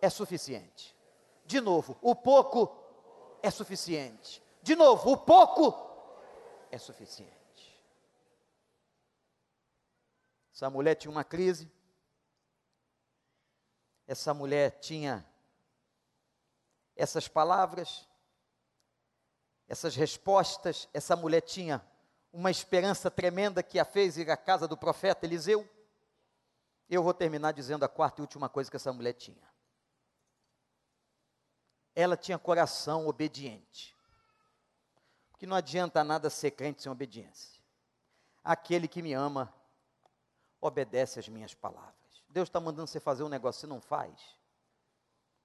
é suficiente. De novo, o pouco é suficiente. De novo, o pouco é suficiente. Essa mulher tinha uma crise. Essa mulher tinha essas palavras, essas respostas. Essa mulher tinha uma esperança tremenda que a fez ir à casa do profeta Eliseu. Eu vou terminar dizendo a quarta e última coisa que essa mulher tinha. Ela tinha coração obediente. Porque não adianta nada ser crente sem obediência. Aquele que me ama obedece às minhas palavras. Deus está mandando você fazer um negócio, você não faz.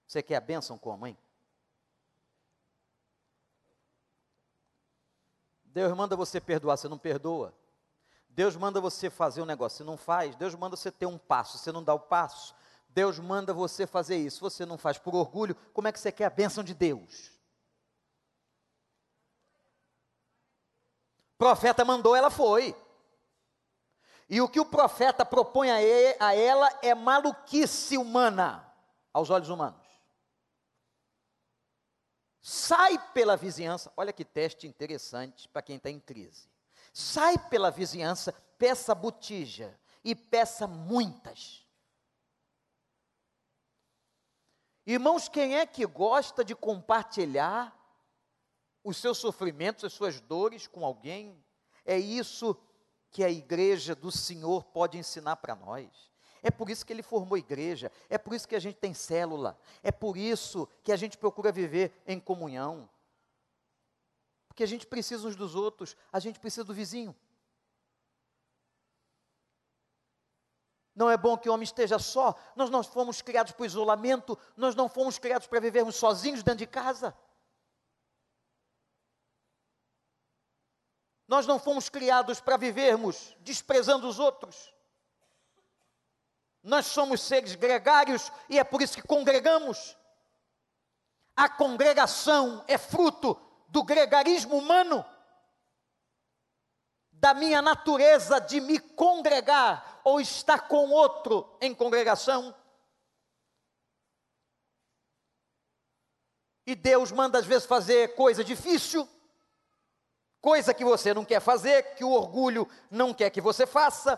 Você quer a bênção como, hein? Deus manda você perdoar, você não perdoa. Deus manda você fazer um negócio, você não faz. Deus manda você ter um passo, você não dá o passo. Deus manda você fazer isso, você não faz por orgulho. Como é que você quer a bênção de Deus? O profeta mandou, ela foi. E o que o profeta propõe a ela é maluquice humana, aos olhos humanos. Sai pela vizinhança, olha que teste interessante para quem está em crise. Sai pela vizinhança, peça botija e peça muitas. Irmãos, quem é que gosta de compartilhar os seus sofrimentos, as suas dores com alguém? É isso que a igreja do Senhor pode ensinar para nós. É por isso que ele formou igreja, é por isso que a gente tem célula, é por isso que a gente procura viver em comunhão. Porque a gente precisa uns dos outros, a gente precisa do vizinho. Não é bom que o homem esteja só, nós não fomos criados para o isolamento, nós não fomos criados para vivermos sozinhos dentro de casa. Nós não fomos criados para vivermos desprezando os outros. Nós somos seres gregários e é por isso que congregamos. A congregação é fruto do gregarismo humano, da minha natureza de me congregar ou estar com outro em congregação. E Deus manda às vezes fazer coisa difícil coisa que você não quer fazer, que o orgulho não quer que você faça,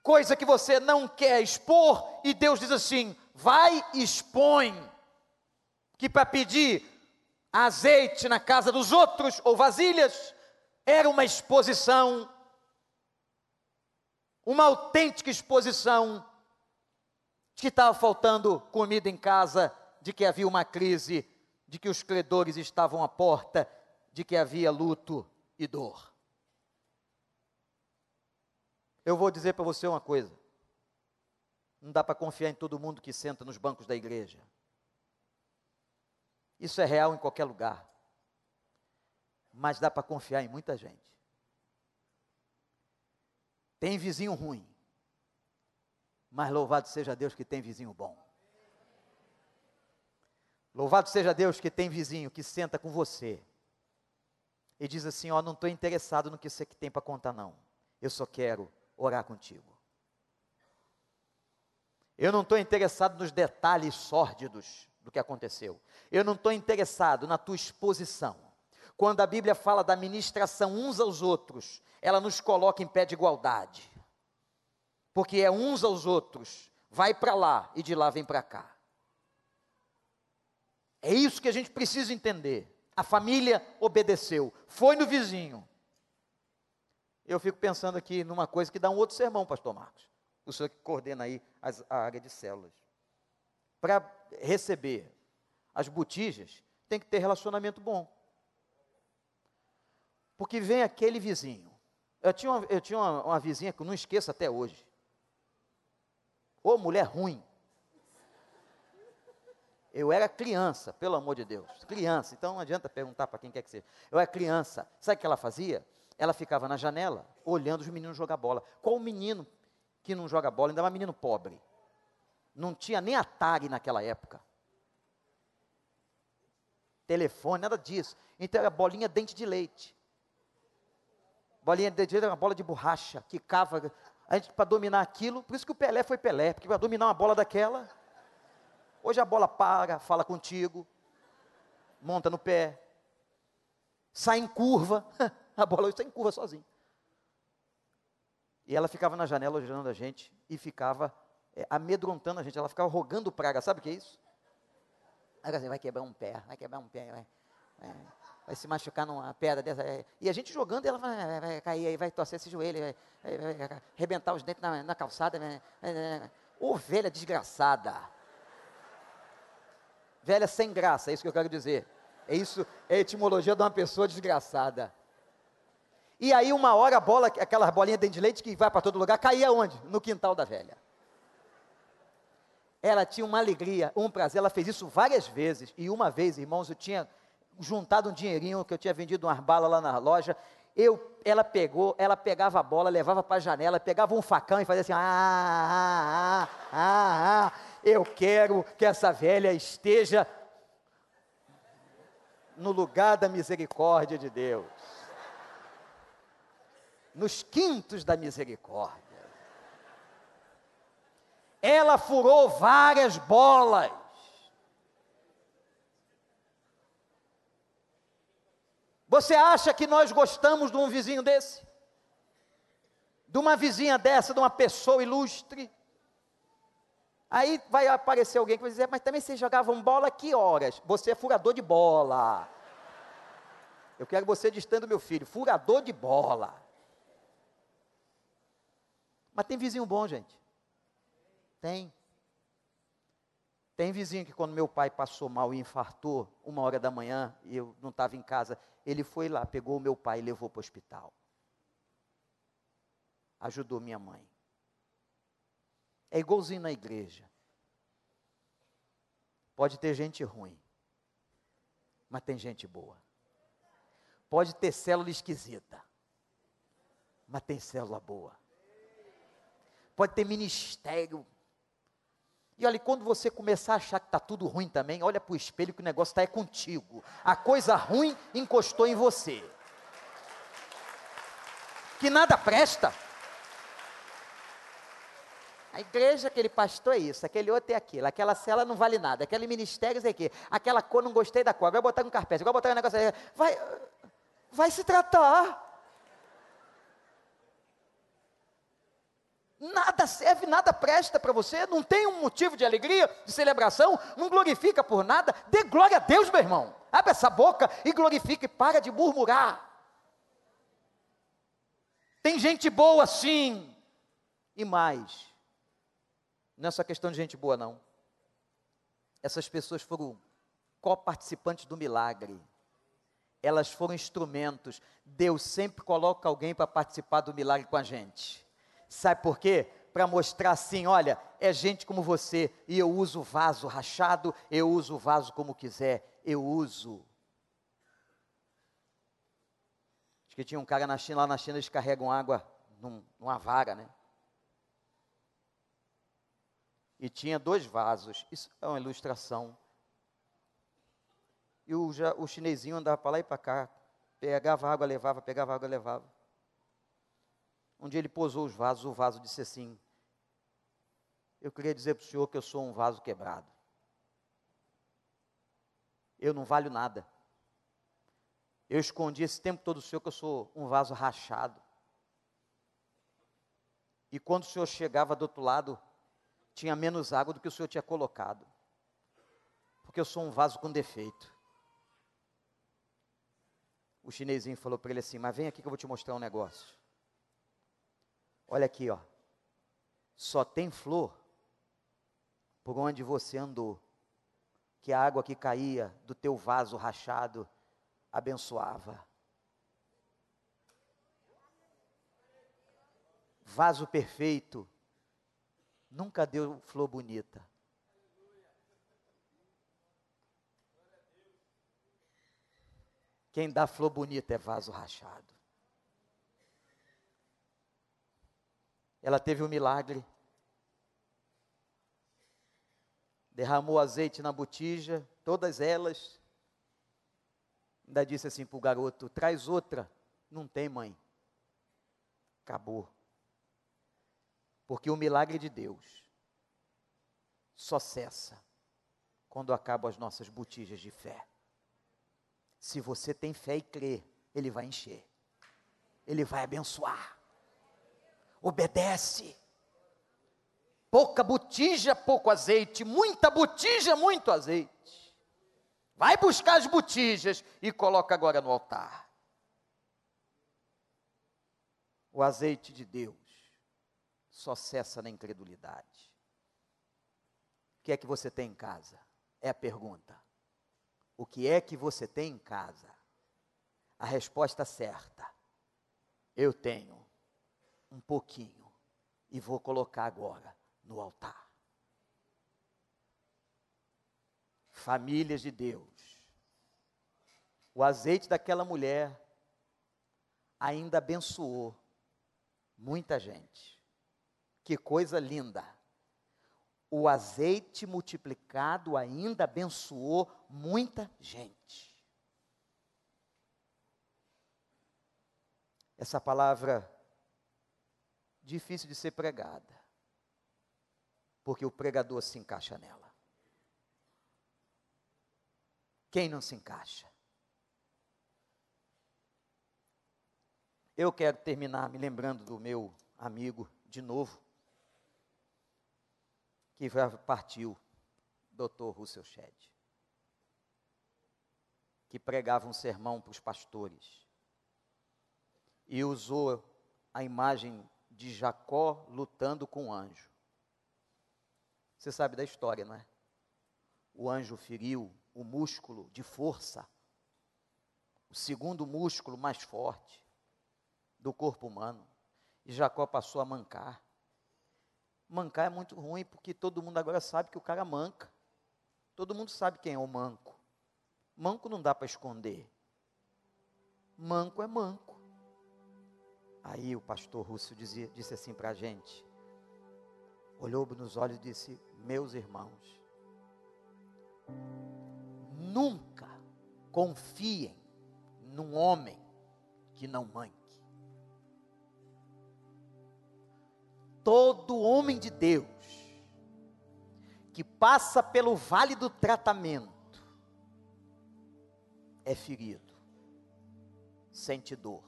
coisa que você não quer expor, e Deus diz assim: vai expõe, que para pedir azeite na casa dos outros ou vasilhas era uma exposição, uma autêntica exposição de que estava faltando comida em casa, de que havia uma crise, de que os credores estavam à porta de que havia luto e dor. Eu vou dizer para você uma coisa: não dá para confiar em todo mundo que senta nos bancos da igreja. Isso é real em qualquer lugar. Mas dá para confiar em muita gente. Tem vizinho ruim. Mas louvado seja Deus que tem vizinho bom. Louvado seja Deus que tem vizinho que senta com você e diz assim: Ó, não estou interessado no que você tem para contar, não. Eu só quero orar contigo. Eu não estou interessado nos detalhes sórdidos do que aconteceu. Eu não estou interessado na tua exposição. Quando a Bíblia fala da ministração uns aos outros, ela nos coloca em pé de igualdade. Porque é uns aos outros, vai para lá e de lá vem para cá. É isso que a gente precisa entender. A família obedeceu, foi no vizinho. Eu fico pensando aqui numa coisa que dá um outro sermão, pastor Marcos. O senhor que coordena aí as, a área de células. Para receber as botijas, tem que ter relacionamento bom. Porque vem aquele vizinho. Eu tinha uma, eu tinha uma, uma vizinha que eu não esqueço até hoje. Ô mulher ruim. Eu era criança, pelo amor de Deus, criança, então não adianta perguntar para quem quer que seja. Eu era criança, sabe o que ela fazia? Ela ficava na janela, olhando os meninos jogar bola. Qual o menino que não joga bola, ainda mais menino pobre? Não tinha nem Atari naquela época. Telefone, nada disso. Então era bolinha dente de leite. Bolinha de dente de leite era uma bola de borracha, que cava. A gente, para dominar aquilo, por isso que o Pelé foi Pelé, porque para dominar uma bola daquela, Hoje a bola para, fala contigo, monta no pé, sai em curva. A bola hoje sai em curva sozinha. E ela ficava na janela olhando a gente e ficava é, amedrontando a gente. Ela ficava rogando praga. Sabe o que é isso? Assim, vai quebrar um pé, vai quebrar um pé. Vai, vai se machucar numa pedra dessa. É. E a gente jogando, ela vai, vai, vai cair aí, vai torcer esse joelho, vai, vai, vai arrebentar os dentes na, na calçada. Ovelha desgraçada. Velha sem graça, é isso que eu quero dizer. É isso, é a etimologia de uma pessoa desgraçada. E aí, uma hora, a bola, aquela bolinha dentro de leite que vai para todo lugar, caía onde? No quintal da velha. Ela tinha uma alegria, um prazer, ela fez isso várias vezes. E uma vez, irmãos, eu tinha juntado um dinheirinho que eu tinha vendido umas balas lá na loja. Eu, ela pegou, ela pegava a bola, levava para a janela, pegava um facão e fazia assim: ah, ah, ah, ah, ah, eu quero que essa velha esteja no lugar da misericórdia de Deus nos quintos da misericórdia. Ela furou várias bolas. Você acha que nós gostamos de um vizinho desse? De uma vizinha dessa, de uma pessoa ilustre? Aí vai aparecer alguém que vai dizer, mas também vocês jogavam bola que horas? Você é furador de bola. Eu quero você distando meu filho, furador de bola. Mas tem vizinho bom, gente. Tem. Tem vizinho que quando meu pai passou mal e infartou, uma hora da manhã, e eu não estava em casa, ele foi lá, pegou o meu pai e levou para o hospital. Ajudou minha mãe. É igualzinho na igreja. Pode ter gente ruim, mas tem gente boa. Pode ter célula esquisita, mas tem célula boa pode ter ministério. E olha, quando você começar a achar que está tudo ruim também, olha para o espelho que o negócio está é contigo. A coisa ruim encostou em você. Que nada presta. A igreja, aquele pastor é isso, aquele outro é aquilo, aquela cela não vale nada, aquele ministério é aqui, aquela cor não gostei da cor, agora botar um carpete, agora botar um negócio. Vai, vai se tratar. nada serve, nada presta para você, não tem um motivo de alegria, de celebração, não glorifica por nada, dê glória a Deus, meu irmão. Abre essa boca e glorifique, para de murmurar. Tem gente boa sim, e mais. Não é só questão de gente boa, não. Essas pessoas foram co-participantes do milagre. Elas foram instrumentos. Deus sempre coloca alguém para participar do milagre com a gente. Sabe por quê? Para mostrar assim: olha, é gente como você, e eu uso vaso rachado, eu uso o vaso como quiser, eu uso. Acho que tinha um cara na China, lá na China eles carregam água num, numa vara, né? E tinha dois vasos, isso é uma ilustração. E o, já, o chinesinho andava para lá e para cá, pegava água, levava, pegava água, levava. Um dia ele posou os vasos, o vaso disse assim: Eu queria dizer para o senhor que eu sou um vaso quebrado. Eu não valho nada. Eu escondi esse tempo todo o senhor que eu sou um vaso rachado. E quando o senhor chegava do outro lado, tinha menos água do que o senhor tinha colocado. Porque eu sou um vaso com defeito. O chinesinho falou para ele assim: Mas vem aqui que eu vou te mostrar um negócio. Olha aqui, ó. Só tem flor por onde você andou. Que a água que caía do teu vaso rachado abençoava. Vaso perfeito nunca deu flor bonita. Quem dá flor bonita é vaso rachado. Ela teve um milagre. Derramou azeite na botija, todas elas. Ainda disse assim para o garoto: traz outra. Não tem, mãe. Acabou. Porque o milagre de Deus só cessa quando acabam as nossas botijas de fé. Se você tem fé e crê, Ele vai encher, Ele vai abençoar obedece. Pouca botija, pouco azeite, muita botija, muito azeite. Vai buscar as botijas e coloca agora no altar. O azeite de Deus só cessa na incredulidade. O que é que você tem em casa? É a pergunta. O que é que você tem em casa? A resposta certa. Eu tenho um pouquinho e vou colocar agora no altar. Famílias de Deus. O azeite daquela mulher ainda abençoou muita gente. Que coisa linda! O azeite multiplicado ainda abençoou muita gente. Essa palavra difícil de ser pregada, porque o pregador se encaixa nela. Quem não se encaixa? Eu quero terminar me lembrando do meu amigo de novo, que partiu, Dr. Russell Shedd, que pregava um sermão para os pastores e usou a imagem de Jacó lutando com o anjo. Você sabe da história, não é? O anjo feriu o músculo de força, o segundo músculo mais forte do corpo humano. E Jacó passou a mancar. Mancar é muito ruim porque todo mundo agora sabe que o cara manca. Todo mundo sabe quem é o manco. Manco não dá para esconder. Manco é manco. Aí o pastor Russo dizia, disse assim para a gente: olhou nos olhos e disse: Meus irmãos, nunca confiem num homem que não manque. Todo homem de Deus que passa pelo vale do tratamento é ferido, sente dor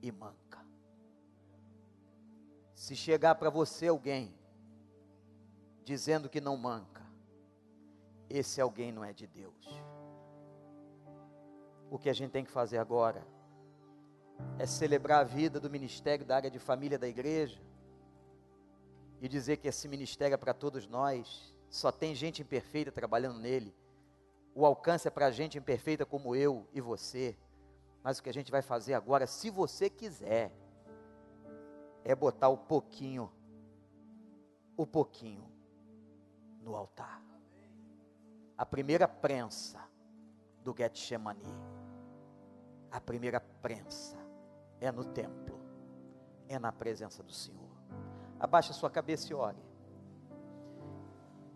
e manca. Se chegar para você alguém dizendo que não manca, esse alguém não é de Deus. O que a gente tem que fazer agora é celebrar a vida do ministério da área de família da igreja, e dizer que esse ministério é para todos nós, só tem gente imperfeita trabalhando nele. O alcance é para gente imperfeita como eu e você. Mas o que a gente vai fazer agora, se você quiser, é botar o pouquinho, o pouquinho no altar. A primeira prensa do Getsemane, a primeira prensa é no templo, é na presença do Senhor. Abaixe a sua cabeça e ore.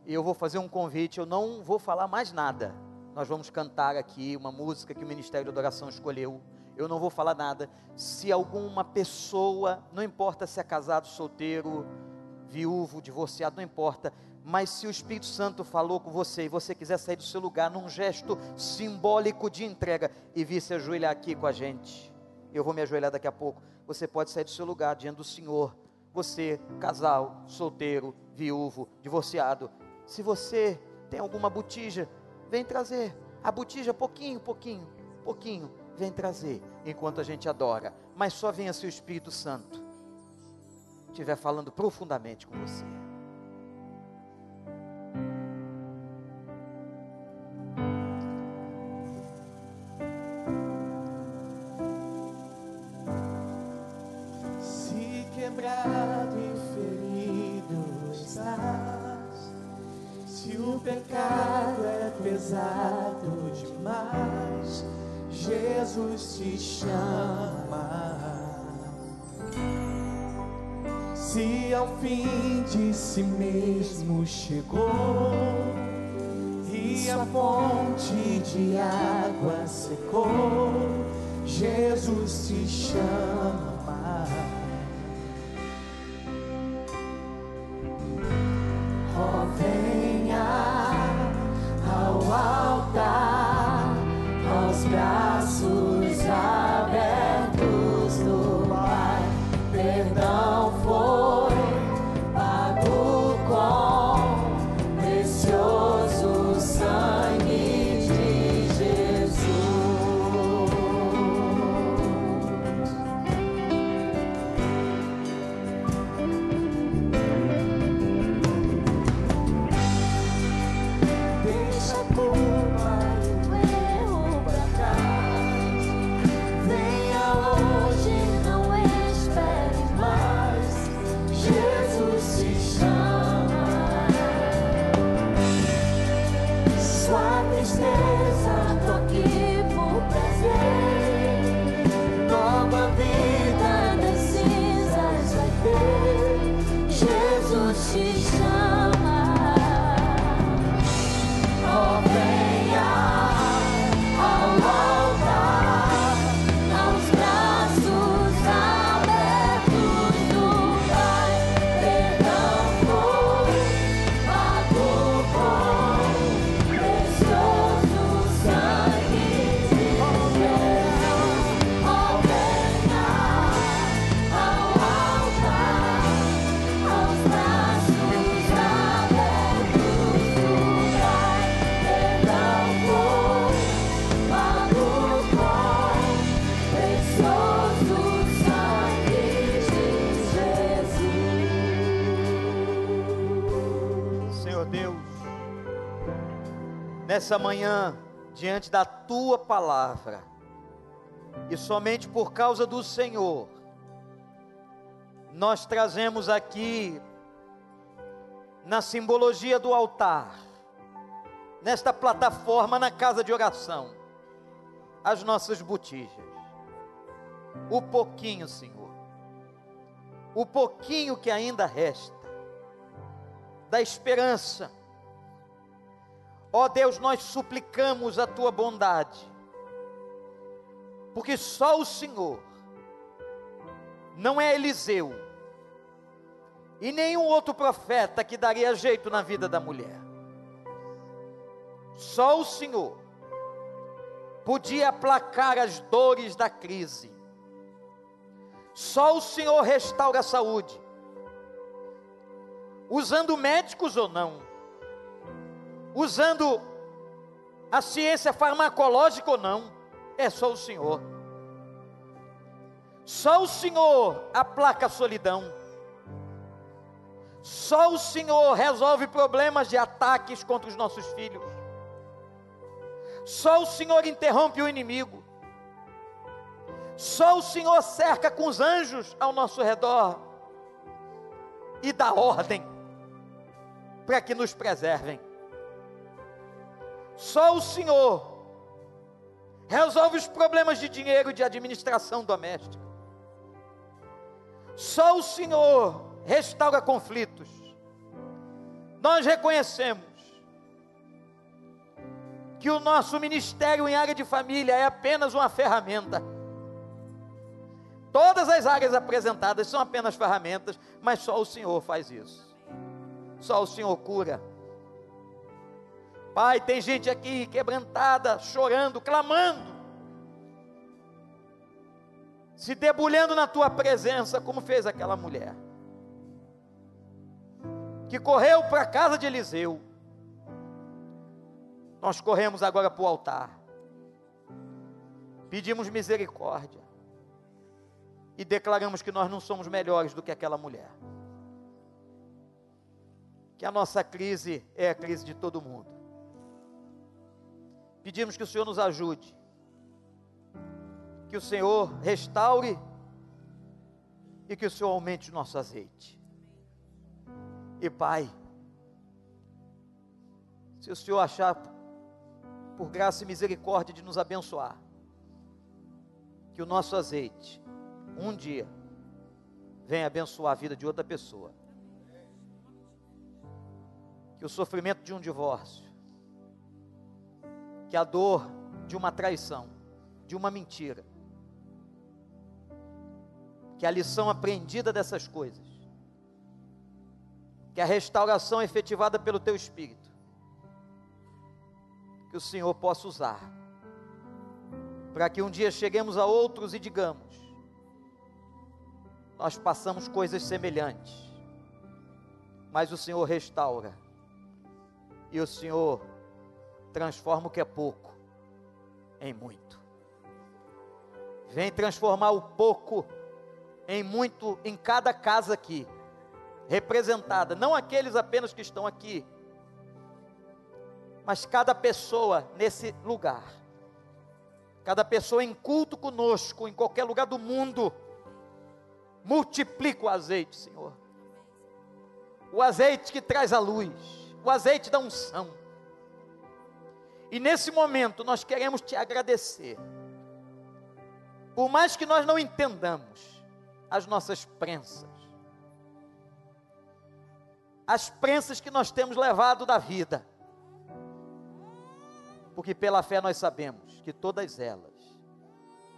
E eu vou fazer um convite, eu não vou falar mais nada. Nós vamos cantar aqui uma música que o Ministério da Adoração escolheu. Eu não vou falar nada. Se alguma pessoa, não importa se é casado, solteiro, viúvo, divorciado, não importa, mas se o Espírito Santo falou com você e você quiser sair do seu lugar num gesto simbólico de entrega e vir se ajoelhar aqui com a gente, eu vou me ajoelhar daqui a pouco. Você pode sair do seu lugar diante do Senhor você, casal, solteiro, viúvo, divorciado, se você tem alguma botija, vem trazer. A botija, pouquinho, pouquinho, pouquinho, vem trazer, enquanto a gente adora. Mas só venha se o Espírito Santo estiver falando profundamente com você. Jesus te chama. Se ao fim de si mesmo chegou e a fonte de água secou, Jesus te chama. Nessa manhã, diante da tua palavra, e somente por causa do Senhor, nós trazemos aqui, na simbologia do altar, nesta plataforma na casa de oração, as nossas botijas. O pouquinho, Senhor, o pouquinho que ainda resta, da esperança. Ó Deus, nós suplicamos a tua bondade, porque só o Senhor, não é Eliseu, e nenhum outro profeta que daria jeito na vida da mulher. Só o Senhor podia aplacar as dores da crise. Só o Senhor restaura a saúde usando médicos ou não, usando a ciência farmacológica ou não, é só o Senhor. Só o Senhor aplaca a solidão. Só o Senhor resolve problemas de ataques contra os nossos filhos. Só o Senhor interrompe o inimigo. Só o Senhor cerca com os anjos ao nosso redor e dá ordem para que nos preservem. Só o Senhor resolve os problemas de dinheiro e de administração doméstica. Só o Senhor restaura conflitos. Nós reconhecemos que o nosso ministério em área de família é apenas uma ferramenta. Todas as áreas apresentadas são apenas ferramentas, mas só o Senhor faz isso. Só o Senhor cura. Pai, tem gente aqui quebrantada, chorando, clamando, se debulhando na tua presença, como fez aquela mulher, que correu para a casa de Eliseu. Nós corremos agora para o altar, pedimos misericórdia e declaramos que nós não somos melhores do que aquela mulher que a nossa crise é a crise de todo mundo. Pedimos que o Senhor nos ajude, que o Senhor restaure e que o Senhor aumente o nosso azeite. E Pai, se o Senhor achar por graça e misericórdia de nos abençoar, que o nosso azeite, um dia, venha abençoar a vida de outra pessoa que o sofrimento de um divórcio, que a dor de uma traição, de uma mentira, que a lição aprendida dessas coisas, que a restauração efetivada pelo teu Espírito, que o Senhor possa usar, para que um dia cheguemos a outros e digamos: nós passamos coisas semelhantes, mas o Senhor restaura e o Senhor transforma o que é pouco em muito. Vem transformar o pouco em muito em cada casa aqui, representada, não aqueles apenas que estão aqui, mas cada pessoa nesse lugar, cada pessoa em culto conosco, em qualquer lugar do mundo, multiplica o azeite, Senhor. O azeite que traz a luz o azeite da unção. E nesse momento nós queremos te agradecer. Por mais que nós não entendamos as nossas prensas, as prensas que nós temos levado da vida, porque pela fé nós sabemos que todas elas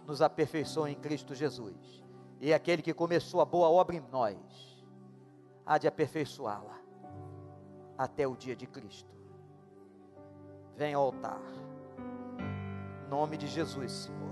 nos aperfeiçoam em Cristo Jesus, e aquele que começou a boa obra em nós, há de aperfeiçoá-la até o dia de Cristo. Venha ao altar. Em nome de Jesus, Senhor.